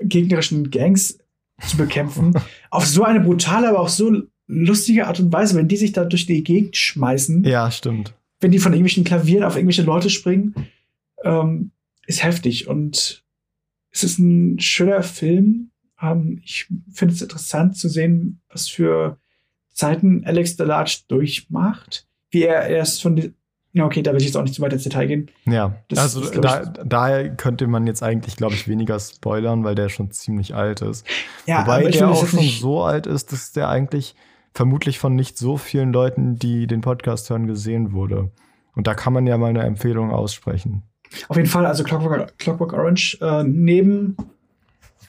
S2: gegnerischen Gangs zu bekämpfen, auf so eine brutale, aber auch so lustige Art und Weise, wenn die sich da durch die Gegend schmeißen
S1: Ja, stimmt.
S2: wenn die von irgendwelchen Klavieren auf irgendwelche Leute springen, ähm, ist heftig. Und es ist ein schöner Film. Ähm, ich finde es interessant zu sehen, was für Zeiten Alex Delarge durchmacht. Wie er erst von ja, okay, da will ich jetzt auch nicht zu weit ins Detail gehen.
S1: Ja,
S2: Das
S1: also
S2: ist,
S1: da, daher könnte man jetzt eigentlich, glaube ich, weniger spoilern, weil der schon ziemlich alt ist.
S2: Ja,
S1: Wobei der auch schon so alt ist, dass der eigentlich vermutlich von nicht so vielen Leuten, die den Podcast hören, gesehen wurde. Und da kann man ja mal eine Empfehlung aussprechen.
S2: Auf jeden Fall, also Clockwork, Clockwork Orange, äh, neben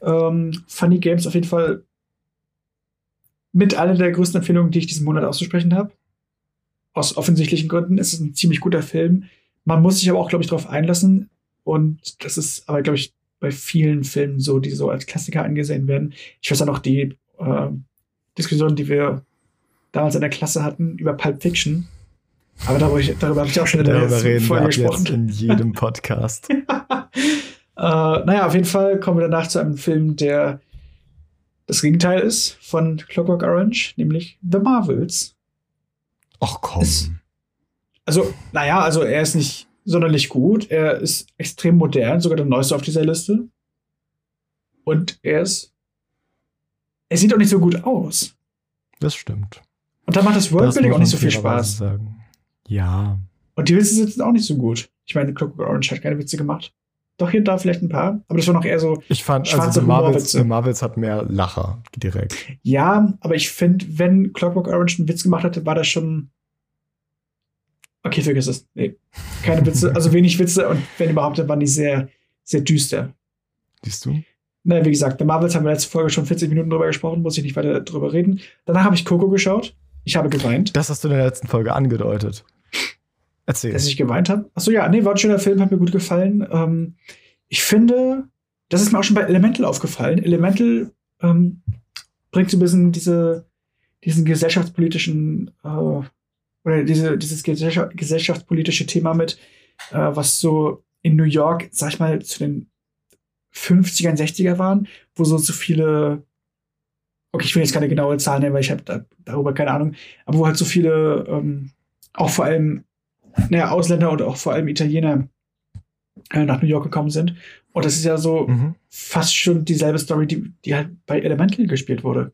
S2: ähm, Funny Games auf jeden Fall mit einer der größten Empfehlungen, die ich diesen Monat auszusprechen habe. Aus offensichtlichen Gründen. Es ist ein ziemlich guter Film. Man muss sich aber auch, glaube ich, darauf einlassen. Und das ist aber, glaube ich, bei vielen Filmen so, die so als Klassiker angesehen werden. Ich weiß ja noch die äh, Diskussion, die wir damals in der Klasse hatten über Pulp Fiction. Aber darüber, darüber habe ich auch schon in der
S1: Darüber
S2: letzten
S1: reden wir
S2: Folge
S1: ab
S2: gesprochen.
S1: jetzt in jedem Podcast.
S2: äh, naja, auf jeden Fall kommen wir danach zu einem Film, der das Gegenteil ist von Clockwork Orange, nämlich The Marvels.
S1: Ach komm.
S2: Es- Also, naja, also er ist nicht sonderlich gut. Er ist extrem modern, sogar der neueste auf dieser Liste. Und er ist. Er sieht auch nicht so gut aus.
S1: Das stimmt.
S2: Und da macht das Worldbuilding auch nicht so viel Spaß.
S1: Sagen. Ja.
S2: Und die Witze sitzen auch nicht so gut. Ich meine, Clockwork Orange hat keine Witze gemacht. Doch hier und da vielleicht ein paar. Aber das war noch eher so,
S1: Ich fand,
S2: Schwarze
S1: also The Marvels. The Marvels hat mehr Lacher direkt.
S2: Ja, aber ich finde, wenn Clockwork Orange einen Witz gemacht hatte, war das schon. Okay, vergiss es. Nee, keine Witze. Also wenig Witze und wenn überhaupt, dann waren die sehr, sehr düster.
S1: Siehst du?
S2: Na, wie gesagt, bei Marvels haben wir letzte Folge schon 40 Minuten drüber gesprochen, muss ich nicht weiter drüber reden. Danach habe ich Coco geschaut. Ich habe geweint,
S1: Das hast du in der letzten Folge angedeutet. Erzähl.
S2: dass ich geweint habe. Achso, ja, nee, war ein schöner Film, hat mir gut gefallen. Ähm, ich finde, das ist mir auch schon bei Elemental aufgefallen. Elemental ähm, bringt so ein bisschen diese, diesen gesellschaftspolitischen äh, oder diese, dieses gesellschaft, gesellschaftspolitische Thema mit, äh, was so in New York, sag ich mal, zu den 50er, 60er waren, wo so so viele, okay, ich will jetzt keine genaue Zahl nennen, weil ich habe da, darüber keine Ahnung, aber wo halt so viele, ähm, auch vor allem, naja, Ausländer und auch vor allem Italiener äh, nach New York gekommen sind. Und das ist ja so,
S1: Mhm.
S2: fast schon dieselbe Story, die, die halt bei Elemental gespielt wurde.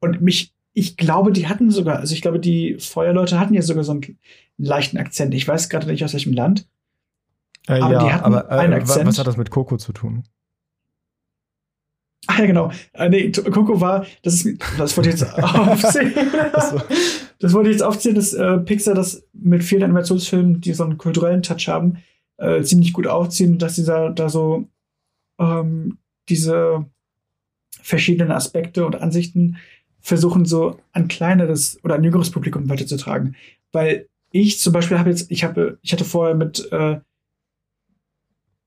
S2: Und mich, ich glaube, die hatten sogar, also ich glaube, die Feuerleute hatten ja sogar so einen leichten Akzent. Ich weiß gerade nicht aus welchem Land.
S1: Äh,
S2: Aber die
S1: ja,
S2: hatten
S1: aber
S2: einen
S1: äh, wa-
S2: Akzent.
S1: was hat das mit Coco zu tun?
S2: Ach ja, genau. Äh, nee, Coco war, das ist, das wollte ich jetzt aufzählen. Das wollte ich jetzt aufzählen, dass äh, Pixar das mit vielen Animationsfilmen, die so einen kulturellen Touch haben, äh, ziemlich gut aufziehen, dass sie da, da so ähm, diese verschiedenen Aspekte und Ansichten versuchen, so ein kleineres oder ein jüngeres Publikum weiterzutragen. Weil ich zum Beispiel habe jetzt, ich habe, ich hatte vorher mit äh,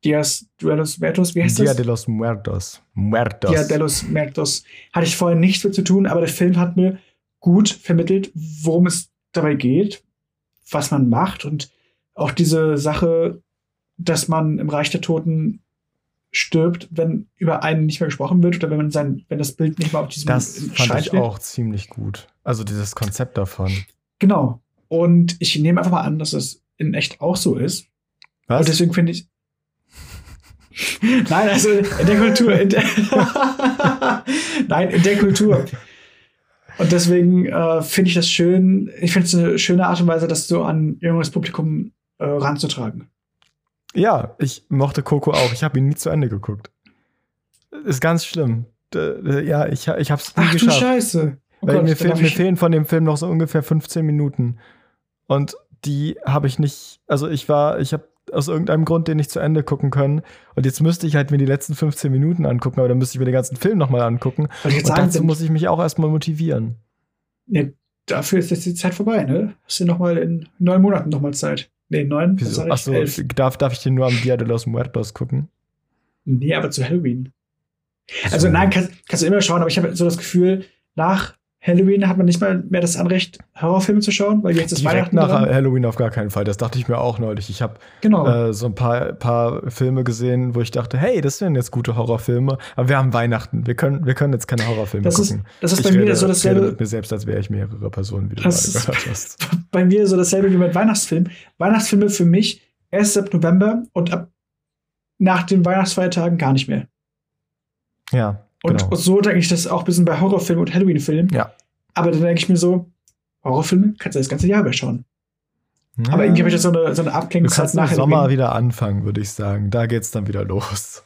S2: Dias Duelos Vertus, wie heißt
S1: Dia
S2: das?
S1: de los Muertos. Muertos.
S2: Dia de los Muertos. Hatte ich vorher nichts mit zu tun, aber der Film hat mir gut vermittelt, worum es dabei geht, was man macht und auch diese Sache, dass man im Reich der Toten stirbt, wenn über einen nicht mehr gesprochen wird oder wenn man sein, wenn das Bild nicht mehr auf diesem
S1: das fand ich auch ziemlich gut. Also dieses Konzept davon.
S2: Genau. Und ich nehme einfach mal an, dass es in echt auch so ist. Und
S1: Was?
S2: deswegen finde ich. Nein, also in der Kultur. In der Nein, in der Kultur. Und deswegen äh, finde ich das schön. Ich finde es eine schöne Art und Weise, das so an jüngeres Publikum äh, ranzutragen.
S1: Ja, ich mochte Coco auch. Ich habe ihn nie zu Ende geguckt. Ist ganz schlimm. Ja, ich, ich habe es nie
S2: Ach du
S1: geschafft.
S2: Scheiße. Oh
S1: Weil
S2: Gott,
S1: mir, fehl, mir fehlen von dem Film noch so ungefähr 15 Minuten. Und die habe ich nicht, also ich war, ich habe aus irgendeinem Grund den nicht zu Ende gucken können. Und jetzt müsste ich halt mir die letzten 15 Minuten angucken, aber dann müsste ich mir den ganzen Film nochmal angucken. Und
S2: sagen,
S1: dazu muss ich mich auch erstmal motivieren.
S2: Nee, dafür ist jetzt die Zeit vorbei, ne? Hast du noch mal in neun Monaten noch mal Zeit. Nee, neun.
S1: Wieso? Achso, darf, darf ich den nur am Dia de los Muertos gucken?
S2: Nee, aber zu Halloween. Also nein, kannst, kannst du immer schauen, aber ich habe so das Gefühl, nach Halloween hat man nicht mal mehr das Anrecht, Horrorfilme zu schauen, weil jetzt ist
S1: Direkt
S2: Weihnachten
S1: nach
S2: dran.
S1: Halloween auf gar keinen Fall. Das dachte ich mir auch neulich. Ich habe
S2: Genau.
S1: äh, so ein paar, paar Filme gesehen, wo ich dachte, hey, das sind jetzt gute Horrorfilme. Aber wir haben Weihnachten. Wir können, wir können jetzt keine Horrorfilme
S2: Das ist-
S1: gucken.
S2: das ist
S1: ich
S2: bei mir
S1: rede,
S2: so dasselbe-
S1: rede mit mir selbst, als wäre ich mehrere Personen, wie du
S2: Das
S1: gerade
S2: ist-
S1: gehört hast.
S2: Bei mir so dasselbe wie mit Weihnachtsfilmen. Weihnachtsfilme für mich erst ab November und ab nach den Weihnachtsfeiertagen gar nicht mehr.
S1: Ja,
S2: Und,
S1: genau.
S2: so denke ich das auch ein bisschen bei Horrorfilmen und Halloween-Filmen.
S1: Ja.
S2: Aber dann denke ich mir so, Horrorfilme kannst du das ganze Jahr über schauen. Aber irgendwie habe ich das so eine, so eine
S1: Du
S2: Abklingungszeit
S1: kannst im Sommer wieder anfangen, würde ich sagen. Da geht's dann wieder los.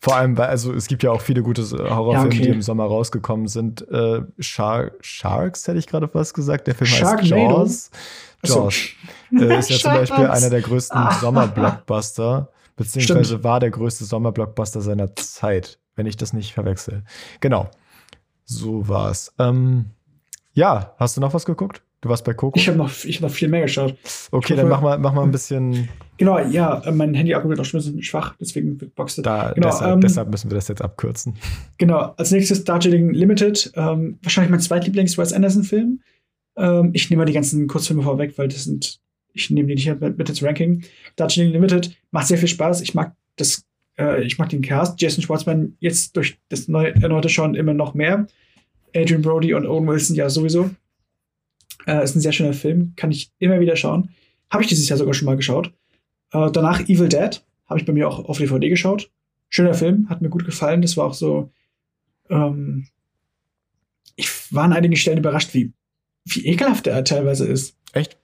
S1: Vor allem, weil, also es gibt ja auch viele gute Horrorfilme,
S2: Ja, okay.
S1: die im Sommer rausgekommen sind. Äh, Shar Sharks, hätte ich gerade fast gesagt. Der Film heißt
S2: Sharknado?
S1: Jaws.
S2: Ach so.
S1: Jaws. Äh, ist ja zum Beispiel einer der größten
S2: Ah.
S1: Sommerblockbuster, beziehungsweise
S2: Stimmt.
S1: war der größte Sommerblockbuster seiner Zeit, wenn ich das nicht verwechsel. Genau. So war's. Ähm, ja, hast du noch was geguckt? Du warst bei Coco?
S2: Ich habe noch, ich hab noch viel mehr geschaut.
S1: okay,
S2: ich
S1: dann
S2: hoffe-
S1: mach mal, mach mal ein bisschen
S2: Genau, ja, äh, mein Handy-Akku wird auch schon ein bisschen schwach, deswegen boxte.
S1: da.
S2: Genau,
S1: deshalb,
S2: ähm,
S1: deshalb müssen wir das jetzt abkürzen.
S2: Genau, als nächstes Darjeeling Limited. Ähm, wahrscheinlich mein zweitlieblings-Wes Anderson-Film. Ähm, ich nehme mal die ganzen Kurzfilme vorweg, weil das sind, ich nehme die nicht mit, mit ins Ranking. Darjeeling Limited macht sehr viel Spaß. Ich mag das, äh, ich mag den Cast. Jason Schwartzman jetzt durch das neue, erneute Schauen immer noch mehr. Adrian Brody und Owen Wilson ja sowieso. Äh, ist ein sehr schöner Film, kann ich immer wieder schauen. Habe ich dieses Jahr sogar schon mal geschaut. Äh, danach Evil Dead habe ich bei mir auch auf DVD geschaut. Schöner Film, hat mir gut gefallen. Das war auch so. Ähm, ich war an einigen Stellen überrascht, wie, wie ekelhaft er teilweise ist.
S1: Echt?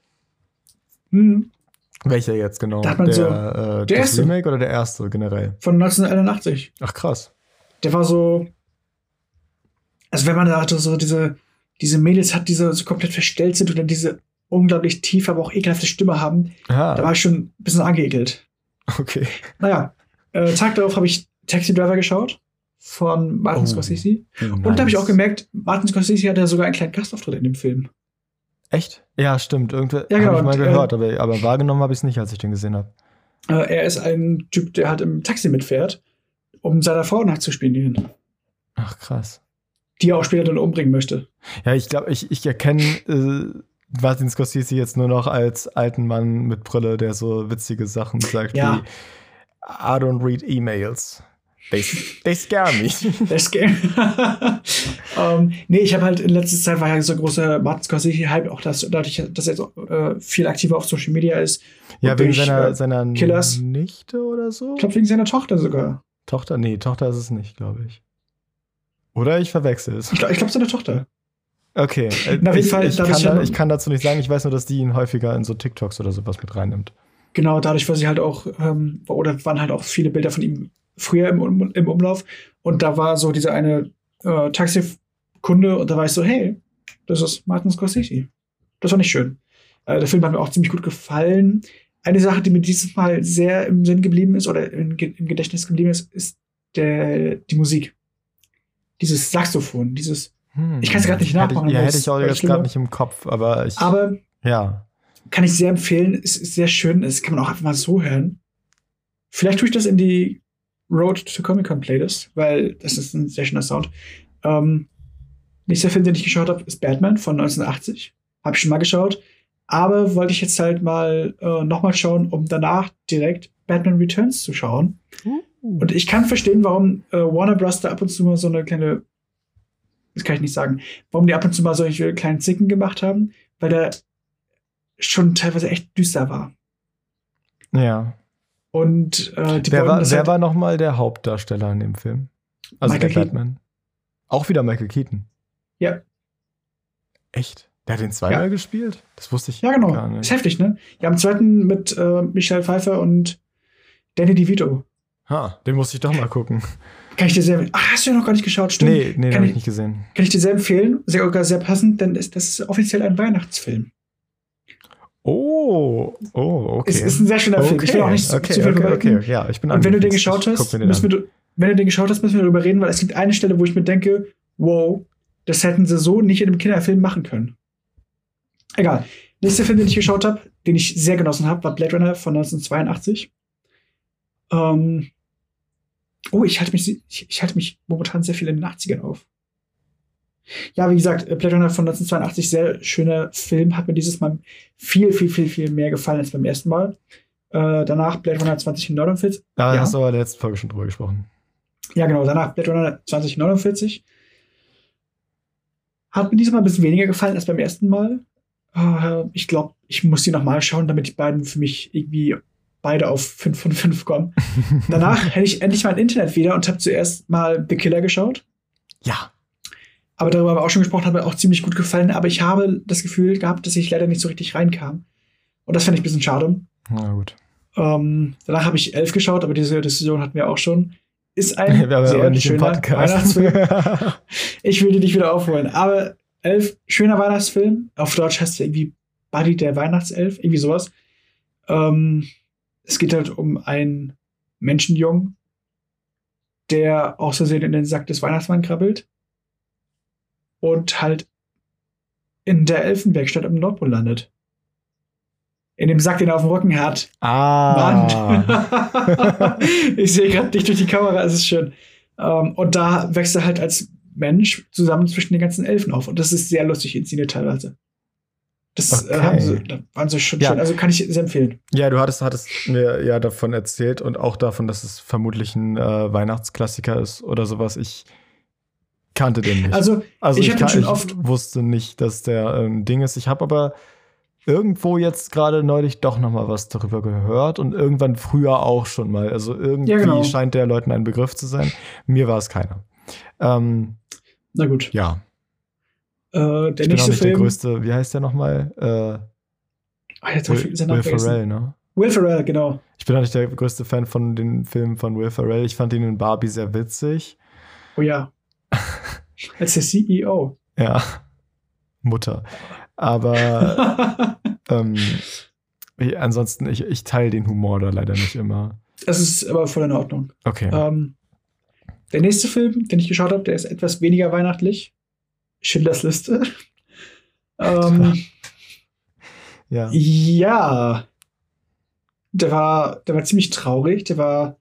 S2: Hm,
S1: Welcher jetzt genau?
S2: Da hat man
S1: der
S2: so-
S1: äh,
S2: der erste.
S1: Remake oder der erste generell?
S2: von 1981.
S1: Ach krass.
S2: Der war so. Also, wenn man da so diese, diese Mädels hat, die so, so komplett verstellt sind und dann diese unglaublich tiefe, aber auch ekelhafte Stimme haben, da war ich schon ein bisschen angeekelt.
S1: okay.
S2: Naja, äh, Tag darauf habe ich Taxi Driver geschaut von Martin
S1: Oh,
S2: Scorsese. Und da habe ich auch gemerkt, Martin Scorsese hat ja sogar einen kleinen Gastauftritt in dem Film.
S1: Echt? Ja, stimmt. Irgendwie
S2: Ja, genau,
S1: habe ich mal
S2: und, äh,
S1: gehört, aber, aber wahrgenommen habe ich es nicht, als ich den gesehen habe.
S2: Äh, er ist ein Typ, der halt im Taxi mitfährt, um seiner Frau nachzuspielen,
S1: Ach krass.
S2: die er auch später dann umbringen möchte.
S1: Ja, ich glaube, ich, ich erkenne äh, Martin Scorsese jetzt nur noch als alten Mann mit Brille, der so witzige Sachen sagt
S2: Ja.
S1: wie I don't read emails. They, they scare me.
S2: Das Game. ähm, nee, ich habe halt in letzter Zeit war ja so ein großer Martin Scorsese-Hype, auch das, dadurch, dass er jetzt äh, viel aktiver auf Social Media ist.
S1: ja, wegen seiner,
S2: äh,
S1: seiner
S2: Killers.
S1: Nichte oder so?
S2: Ich glaube, wegen seiner Tochter sogar.
S1: Tochter? Nee, Tochter ist es nicht, glaube ich. Oder ich verwechsel es.
S2: Ich glaube, ich glaub, seine Tochter.
S1: Okay. äh,
S2: Na, auf jeden
S1: ich,
S2: Fall,
S1: ich,
S2: dadurch
S1: kann da, ich kann dazu nicht sagen, ich weiß nur, dass die ihn häufiger in so TikToks oder sowas mit reinnimmt.
S2: Genau, dadurch war sie halt auch, ähm, oder waren halt auch viele Bilder von ihm früher im, im Umlauf. Und da war so dieser eine äh, Taxikunde und da war ich so, hey, das ist Martin Scorsese. Das war nicht schön. Äh, der Film hat mir auch ziemlich gut gefallen. Eine Sache, die mir dieses Mal sehr im Sinn geblieben ist oder im, im Gedächtnis geblieben ist, ist der, die Musik. Dieses Saxophon, dieses.
S1: Hm.
S2: Ich kann's grad nicht nachmachen,
S1: ich- ja, hätte
S2: es-
S1: ich auch
S2: es
S1: jetzt gerade nicht im Kopf, aber ich.
S2: Aber
S1: ja.
S2: kann ich sehr empfehlen. Es ist sehr schön. Das kann man auch einfach mal so hören. Vielleicht tue ich das in die Road to Comic Con Playlist, weil das ist ein sehr schöner Sound. Ähm, nächster Film, den ich geschaut habe, ist Batman von 1980. Habe ich schon mal geschaut. Aber wollte ich jetzt halt mal äh, nochmal schauen, um danach direkt Batman Returns zu schauen. Und ich kann verstehen, warum äh, Warner Bros. da ab und zu mal so eine kleine, das kann ich nicht sagen, warum die ab und zu mal solche kleinen Zicken gemacht haben, weil der schon teilweise echt düster war.
S1: Ja.
S2: Und äh, die
S1: Wer war, wer
S2: halt,
S1: war nochmal der Hauptdarsteller in dem Film? Also
S2: Michael
S1: der
S2: Keaton.
S1: Batman. Auch wieder Michael Keaton.
S2: Ja.
S1: Echt? Der hat den zweimal
S2: Ja.
S1: gespielt? Das wusste ich
S2: Ja, genau.
S1: gar
S2: Ist
S1: nicht.
S2: heftig, ne? Ja, am zweiten mit äh, Michelle Pfeiffer und Danny DeVito.
S1: Ha, den musste ich doch mal gucken.
S2: Kann ich dir sehr. Ach, hast du ja noch gar nicht geschaut, stimmt.
S1: Nee, nee, den habe ich
S2: ich-
S1: nicht gesehen.
S2: Kann ich dir sehr empfehlen. Sehr, sogar sehr passend, denn ist, das ist offiziell ein Weihnachtsfilm.
S1: Oh, oh, okay.
S2: Es ist ein sehr schöner Film. Ich will auch nicht zu-
S1: okay,
S2: zu viel
S1: okay,
S2: verraten.
S1: okay, ja, ich bin
S2: Und wenn du den geschaut hast,
S1: den
S2: müssen wir, wenn du den geschaut hast, müssen wir darüber reden, weil es gibt eine Stelle, wo ich mir denke, wow, das hätten sie so nicht in einem Kinderfilm machen können. Egal. Nächster Film, den ich geschaut habe, den ich sehr genossen habe, war Blade Runner von 1982. Ähm, oh, ich halte mich, ich, ich halte mich momentan sehr viel in den 80ern auf. Ja, wie gesagt, Blade Runner von 1982, sehr schöner Film, hat mir dieses Mal viel, viel, viel, viel mehr gefallen als beim ersten Mal. Äh, danach Blade Runner 2049.
S1: Da ja. hast du aber in der letzten Folge schon drüber gesprochen.
S2: Ja, genau. Danach Blade Runner 2049. Hat mir diesmal ein bisschen weniger gefallen als beim ersten Mal. Äh, ich glaube, ich muss die nochmal schauen, damit die beiden für mich irgendwie beide auf 5 von 5 kommen. Danach hätte ich endlich mein Internet wieder und habe zuerst mal The Killer geschaut.
S1: Ja.
S2: Aber darüber haben wir auch schon gesprochen, hat mir auch ziemlich gut gefallen. Aber ich habe das Gefühl gehabt, dass ich leider nicht so richtig reinkam. Und das fand ich ein bisschen schade.
S1: Na gut.
S2: Ähm, danach habe ich elf geschaut, aber diese Diskussion hatten wir auch schon. Ist ein
S1: wir
S2: sehr
S1: nicht
S2: schöner Weihnachtsfilm. ich will die nicht wieder aufholen. Aber elf, schöner Weihnachtsfilm. Auf Deutsch heißt es irgendwie Buddy der Weihnachtself, irgendwie sowas. Ähm, es geht halt um einen Menschenjungen, der aus Versehen in den Sack des Weihnachtsmanns krabbelt und halt in der Elfenwerkstatt im Nordpol landet. In dem Sack, den er auf dem Rücken hat.
S1: Ah.
S2: Mann. ich sehe gerade dich durch die Kamera, es ist schön. Um, ähm, und da wächst er halt als Mensch zusammen zwischen den ganzen Elfen auf. Und das ist sehr lustig inszeniert teilweise. Das äh, okay. haben sie, da waren sie schon ja. schön. Also kann ich sehr empfehlen.
S1: Ja, du hattest, hattest mir ja davon erzählt und auch davon, dass es vermutlich ein äh, Weihnachtsklassiker ist oder sowas. Ich kannte den nicht.
S2: Also,
S1: also
S2: ich,
S1: ich,
S2: kann, schon
S1: ich
S2: oft
S1: wusste nicht, dass der ein ähm, Ding ist. Ich habe aber irgendwo jetzt gerade neulich doch noch mal was darüber gehört und irgendwann früher auch schon mal. Also irgendwie ja, genau. scheint der Leuten ein Begriff zu sein. Mir war es keiner. Ähm,
S2: Na gut.
S1: Ja.
S2: Äh, der
S1: ich
S2: nächste
S1: bin auch nicht
S2: Film.
S1: der größte, wie heißt der nochmal? Äh,
S2: Ach, jetzt
S1: Will, Will Ferrell, ne?
S2: Will Ferrell, genau.
S1: Ich bin auch nicht der größte Fan von den Filmen von Will Ferrell. Ich fand ihn in Barbie sehr witzig.
S2: Oh ja. Als der CEO.
S1: Ja. Mutter. Aber ähm, ich, ansonsten, ich, ich teile den Humor da leider nicht immer.
S2: Das ist aber voll in Ordnung.
S1: Okay.
S2: Ähm, der nächste Film, den ich geschaut habe, der ist etwas weniger weihnachtlich. Schindlers Liste. ähm,
S1: ja.
S2: Ja. Der war, der war ziemlich traurig. Der war.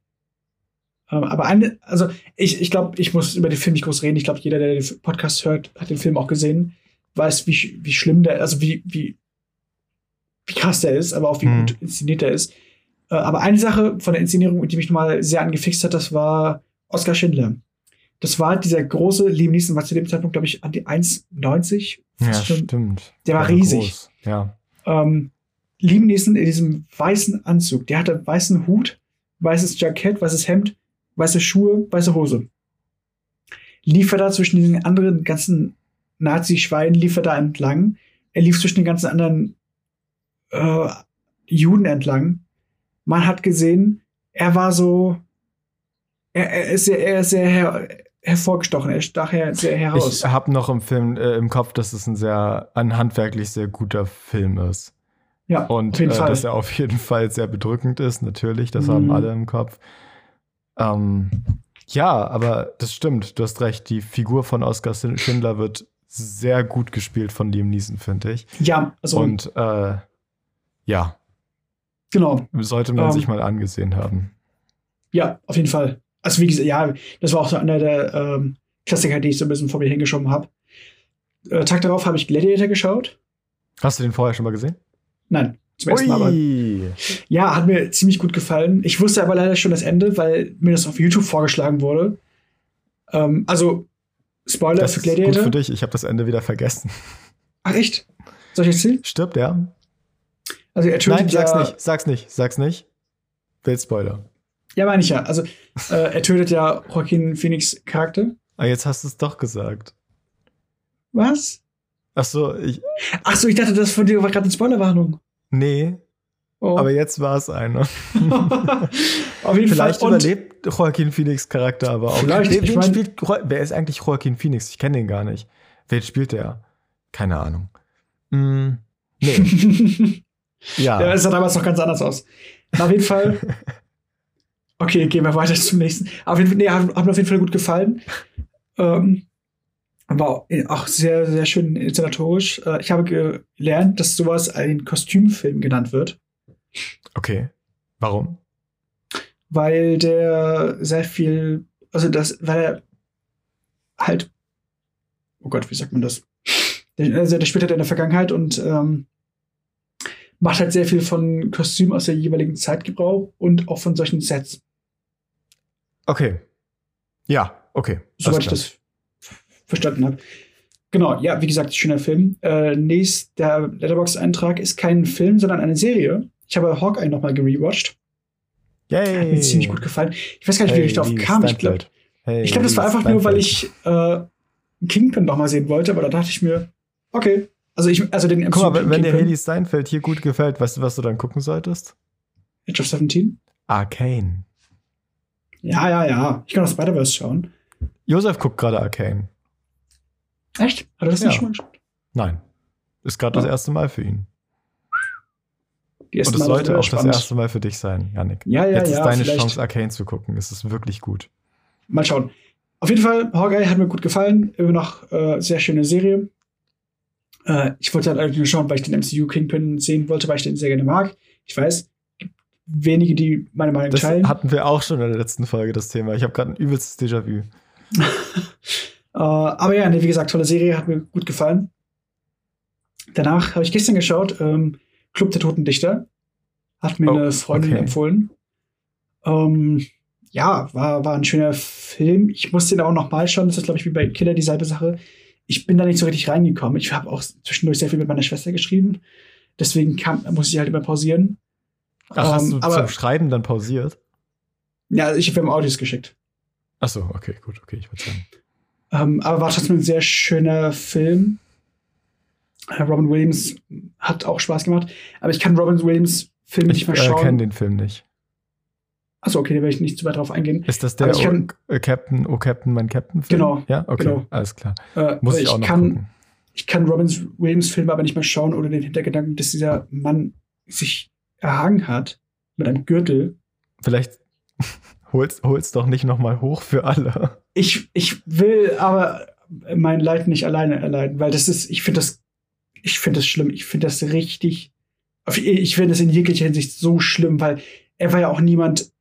S2: Ähm, aber eine, also ich, ich glaube, ich muss über den Film nicht groß reden. Ich glaube, jeder, der den Podcast hört, hat den Film auch gesehen. Weiß, wie, wie schlimm der, also wie, wie, wie krass der ist, aber auch wie mhm. gut inszeniert er ist. Äh, aber eine Sache von der Inszenierung, die mich nochmal sehr angefixt hat, das war Oskar Schindler. Das war dieser große, Liam Neeson war zu dem Zeitpunkt, glaube ich, an die 1,90.
S1: Ja, stimmt.
S2: Der war riesig. Groß.
S1: Ja.
S2: Ähm, Liam Neeson in diesem weißen Anzug. Der hatte weißen Hut, weißes Jackett, weißes Hemd, weiße Schuhe, weiße Hose. Lief er da zwischen den anderen ganzen Nazi-Schweinen, lief er da entlang. Er lief zwischen den ganzen anderen äh, Juden entlang. Man hat gesehen, er war so, er, er ist sehr, er ist sehr her, hervorgestochen, er stach sehr heraus.
S1: Ich habe noch im Film äh, im Kopf, dass es ein sehr, ein handwerklich sehr guter Film ist.
S2: Ja,
S1: und äh, dass er auf jeden Fall sehr bedrückend ist, natürlich, das mhm. haben alle im Kopf. Ähm, ja, aber das stimmt, du hast recht, die Figur von Oskar Schindler wird sehr gut gespielt von Liam Neeson, finde ich.
S2: Ja, also.
S1: Und äh, ja.
S2: Genau.
S1: Sollte man
S2: ähm,
S1: sich mal angesehen haben.
S2: Ja, auf jeden Fall. Also wie gesagt, ja, das war auch so einer der ähm, Klassiker, die ich so ein bisschen vor mir hingeschoben habe. Äh, Tag darauf habe ich Gladiator geschaut.
S1: Hast du den vorher schon mal gesehen?
S2: Nein, zum ersten Mal. Aber, ja, hat mir ziemlich gut gefallen. Ich wusste aber leider schon das Ende, weil mir das auf YouTube vorgeschlagen wurde. Ähm, also, Spoiler
S1: das
S2: für Gladiator.
S1: Ist gut für dich, ich habe das Ende wieder vergessen.
S2: Ach, echt? Soll ich erzählen?
S1: Stirbt er?
S2: Also, er tötet
S1: Nein, sag's
S2: ja
S1: nicht, sag's nicht, sag's nicht. Will Spoiler.
S2: Ja, meine ich ja. Also, äh, er tötet ja Joaquin Phoenix Charakter.
S1: Ah, jetzt hast du es doch gesagt.
S2: Was?
S1: Ach so, ich.
S2: Ach so, ich dachte, das von dir war gerade eine Spoilerwarnung.
S1: Nee.
S2: Oh.
S1: Aber jetzt war es eine.
S2: Auf jeden
S1: Vielleicht
S2: Fall.
S1: überlebt Joaquin Phoenix Charakter aber auch.
S2: Vielleicht,
S1: wen,
S2: ich mein-
S1: spielt, wer ist eigentlich Joaquin Phoenix? Ich kenne den gar nicht. Wen spielt der? Keine Ahnung. Mm, nee. ja.
S2: Es sah damals noch ganz anders aus. Auf jeden Fall. Okay, gehen wir weiter zum nächsten. Auf jeden Fall, nee, hat, hat mir auf jeden Fall gut gefallen. Ähm, War auch sehr, sehr schön inszenatorisch. Äh, ich habe gelernt, dass sowas ein Kostümfilm genannt wird.
S1: Okay. Warum?
S2: Weil der sehr viel, also das, weil er halt, oh Gott, wie sagt man das? Der, also der spielt halt in der Vergangenheit und ähm, macht halt sehr viel von Kostümen aus der jeweiligen Zeit Gebrauch und auch von solchen Sets.
S1: Okay. Ja, okay.
S2: Soweit ich das verstanden habe. Genau, ja, wie gesagt, schöner Film. Äh, nächster Letterbox-Eintrag ist kein Film, sondern eine Serie. Ich habe Hawkeye nochmal gerewatcht. Yay. Hat mir ziemlich gut gefallen. Ich weiß gar nicht, hey, wie ich darauf kam. Ich glaube, hey, glaub, das war einfach nur, weil ich äh, Kingpin nochmal sehen wollte, aber da dachte ich mir, okay, also ich, also den
S1: Guck mal, wenn, wenn dir Haley Steinfeld hier gut gefällt, weißt du, was du dann gucken solltest?
S2: Age of 17?
S1: Arcane.
S2: Ja, ja, ja. Ich kann auch Spider-Verse schauen.
S1: Josef guckt gerade Arcane.
S2: Echt? Hat er das ja. nicht schon mal geschaut?
S1: Nein. Ist gerade oh. das erste Mal für ihn. Und es sollte auch spannend. das erste Mal für dich sein, Janik.
S2: Ja, ja,
S1: Jetzt
S2: ja,
S1: ist deine vielleicht. Chance, Arcane zu gucken. Es ist wirklich gut.
S2: Mal schauen. Auf jeden Fall, Hawkeye hat mir gut gefallen. Immer noch äh, sehr schöne Serie. Äh, ich wollte halt eigentlich nur schauen, weil ich den MCU Kingpin sehen wollte, weil ich den sehr gerne mag. Ich weiß, gibt wenige, die meine Meinung
S1: das
S2: teilen.
S1: hatten wir auch schon in der letzten Folge, das Thema. Ich habe gerade ein übelstes Déjà-vu.
S2: äh, aber ja, nee, wie gesagt, tolle Serie, hat mir gut gefallen. Danach habe ich gestern geschaut, ähm, Club der Toten Dichter. Hat mir oh, eine Freundin okay. empfohlen. Ähm, ja, war, war ein schöner Film. Ich musste den auch noch mal schauen. Das ist, glaube ich, wie bei Killer dieselbe Sache ich bin da nicht so richtig reingekommen. Ich habe auch zwischendurch sehr viel mit meiner Schwester geschrieben. Deswegen kam, muss ich halt immer pausieren.
S1: Ach, hast ähm, du aber, zum Schreiben dann pausiert?
S2: Ja, ich habe ihm Audios geschickt.
S1: Ach so, okay, gut, okay, ich würde sagen.
S2: Ähm, aber war trotzdem ein sehr schöner Film. Äh, Robin Williams hat auch Spaß gemacht. Aber ich kann Robin Williams Film nicht mehr schauen.
S1: Ich kenne den Film nicht.
S2: Achso, okay, da werde ich nicht zu weit drauf eingehen.
S1: Ist das der kann, o Captain, Oh Captain, mein Captain Film?
S2: Genau.
S1: Ja, okay,
S2: genau.
S1: alles klar.
S2: Äh, Muss ich, ich auch noch kann, gucken. Ich kann Robin Williams Film aber nicht mehr schauen ohne den Hintergedanken, dass dieser Mann sich erhangen hat mit einem Gürtel.
S1: Vielleicht hol's, hol's doch nicht noch mal hoch für alle.
S2: Ich, ich will aber mein Leid nicht alleine erleiden, weil das ist, ich finde das, ich finde das schlimm. Ich finde das richtig, ich finde das in jeglicher Hinsicht so schlimm, weil er war ja auch niemand,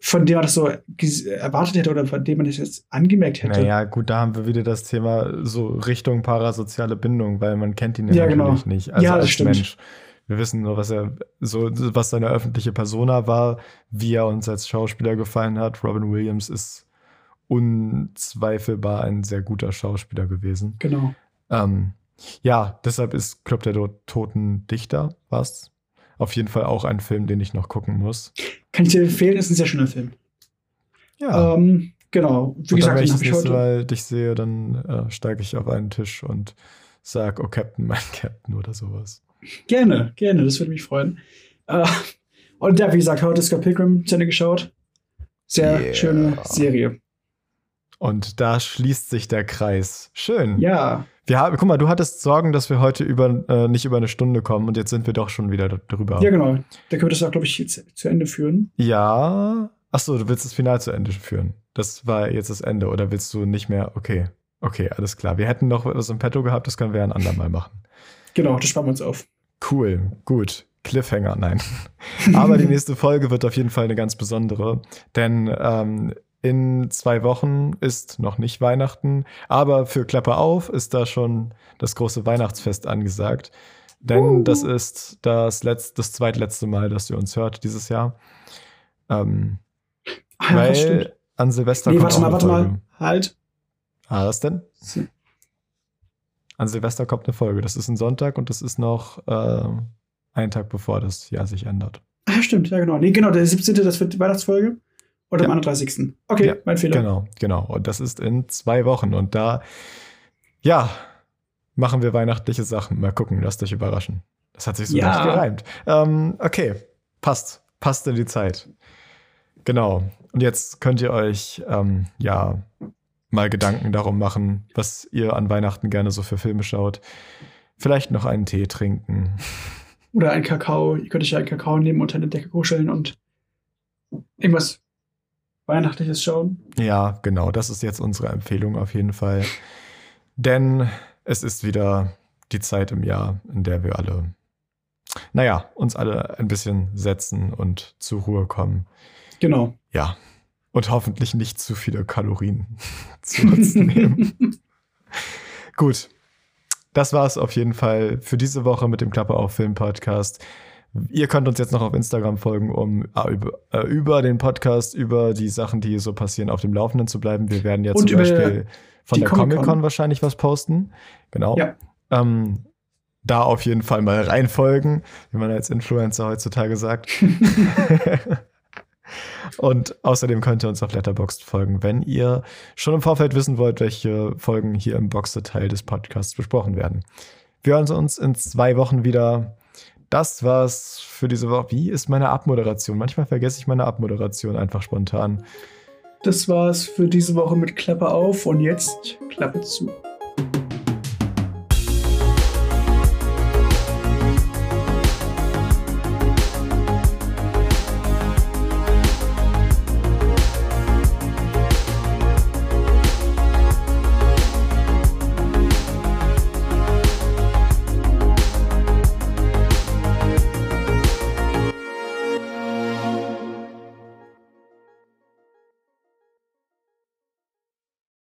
S2: von dem man das so erwartet hätte oder von dem man das jetzt angemerkt hätte.
S1: Naja, gut, da haben wir wieder das Thema so Richtung parasoziale Bindung, weil man kennt ihn ja,
S2: ja
S1: natürlich
S2: genau.
S1: nicht. Also
S2: ja,
S1: als
S2: stimmt.
S1: Mensch. Wir wissen nur, was er so, was seine öffentliche Persona war, wie er uns als Schauspieler gefallen hat. Robin Williams ist unzweifelbar ein sehr guter Schauspieler gewesen.
S2: Genau.
S1: Ähm, ja, deshalb ist Club der Toten Dichter, was? auf jeden Fall auch ein Film, den ich noch gucken muss.
S2: Kann ich dir empfehlen, ist ein sehr schöner Film.
S1: Ja.
S2: Ähm, genau.
S1: Wie und gesagt, wenn ich das nächste Mal dich sehe, dann äh, steige ich auf einen Tisch und sage, oh Captain, mein Captain oder sowas.
S2: Gerne, gerne, das würde mich freuen. Äh, und ja, wie gesagt, heute Scott Pilgrim zu Ende geschaut. Sehr yeah. schöne Serie.
S1: Und da schließt sich der Kreis. Schön.
S2: Ja.
S1: Wir haben, guck mal, du hattest Sorgen, dass wir heute über, äh, nicht über eine Stunde kommen und jetzt sind wir doch schon wieder drüber.
S2: Ja, genau. Da können wir das auch, glaube ich, jetzt zu Ende führen.
S1: Ja. Achso, du willst das Final zu Ende führen. Das war jetzt das Ende. Oder willst du nicht mehr? Okay. Okay, alles klar. Wir hätten noch was im Petto gehabt, das können wir ein andermal machen.
S2: Genau, das sparen wir uns auf.
S1: Cool, gut. Cliffhanger, nein. Aber die nächste Folge wird auf jeden Fall eine ganz besondere, denn ähm, in zwei Wochen ist noch nicht Weihnachten, aber für Klappe auf ist da schon das große Weihnachtsfest angesagt. Denn uh. das ist das, letzte, das zweitletzte Mal, dass ihr uns hört dieses Jahr. Ähm,
S2: ah, weil
S1: an Silvester
S2: nee,
S1: kommt
S2: warte mal, warte mal, halt.
S1: Ah, was denn? An Silvester kommt eine Folge. Das ist ein Sonntag und das ist noch äh, ein Tag bevor das Jahr sich ändert.
S2: Ah, stimmt, ja, genau. Nee, genau, der 17. das wird die Weihnachtsfolge. Oder ja. am 31. Okay, ja, mein Fehler.
S1: Genau, genau. Und das ist in zwei Wochen. Und da, ja, machen wir weihnachtliche Sachen. Mal gucken, lasst euch überraschen. Das hat sich so
S2: ja.
S1: nicht gereimt. Ähm, okay, passt. Passt in die Zeit. Genau. Und jetzt könnt ihr euch, ähm, ja, mal Gedanken darum machen, was ihr an Weihnachten gerne so für Filme schaut. Vielleicht noch einen Tee trinken.
S2: Oder einen Kakao. Ihr könnt euch einen Kakao nehmen, unter eine Decke kuscheln und irgendwas Weihnachtliches schauen.
S1: Ja, genau. Das ist jetzt unsere Empfehlung auf jeden Fall. Denn es ist wieder die Zeit im Jahr, in der wir alle, naja, uns alle ein bisschen setzen und zur Ruhe kommen.
S2: Genau.
S1: Ja. Und hoffentlich nicht zu viele Kalorien zu uns nehmen. Gut. Das war es auf jeden Fall für diese Woche mit dem Klappe auf Film Podcast. Ihr könnt uns jetzt noch auf Instagram folgen, um äh, über, äh, über, den Podcast, über die Sachen, die hier so passieren, auf dem Laufenden zu bleiben. Wir werden jetzt zum Beispiel von der Comic-Con
S2: Comic
S1: wahrscheinlich was posten. Genau.
S2: Ja.
S1: Ähm, da auf jeden Fall mal reinfolgen, wie man als Influencer heutzutage sagt. Und außerdem könnt ihr uns auf Letterboxd folgen, wenn ihr schon im Vorfeld wissen wollt, welche Folgen hier im Box-Teil des Podcasts besprochen werden. Wir hören uns in zwei Wochen wieder. Das war's für diese Woche. Wie ist meine Abmoderation? Manchmal vergesse ich meine Abmoderation einfach spontan.
S2: Das war's für diese Woche mit Klappe auf und jetzt Klappe zu.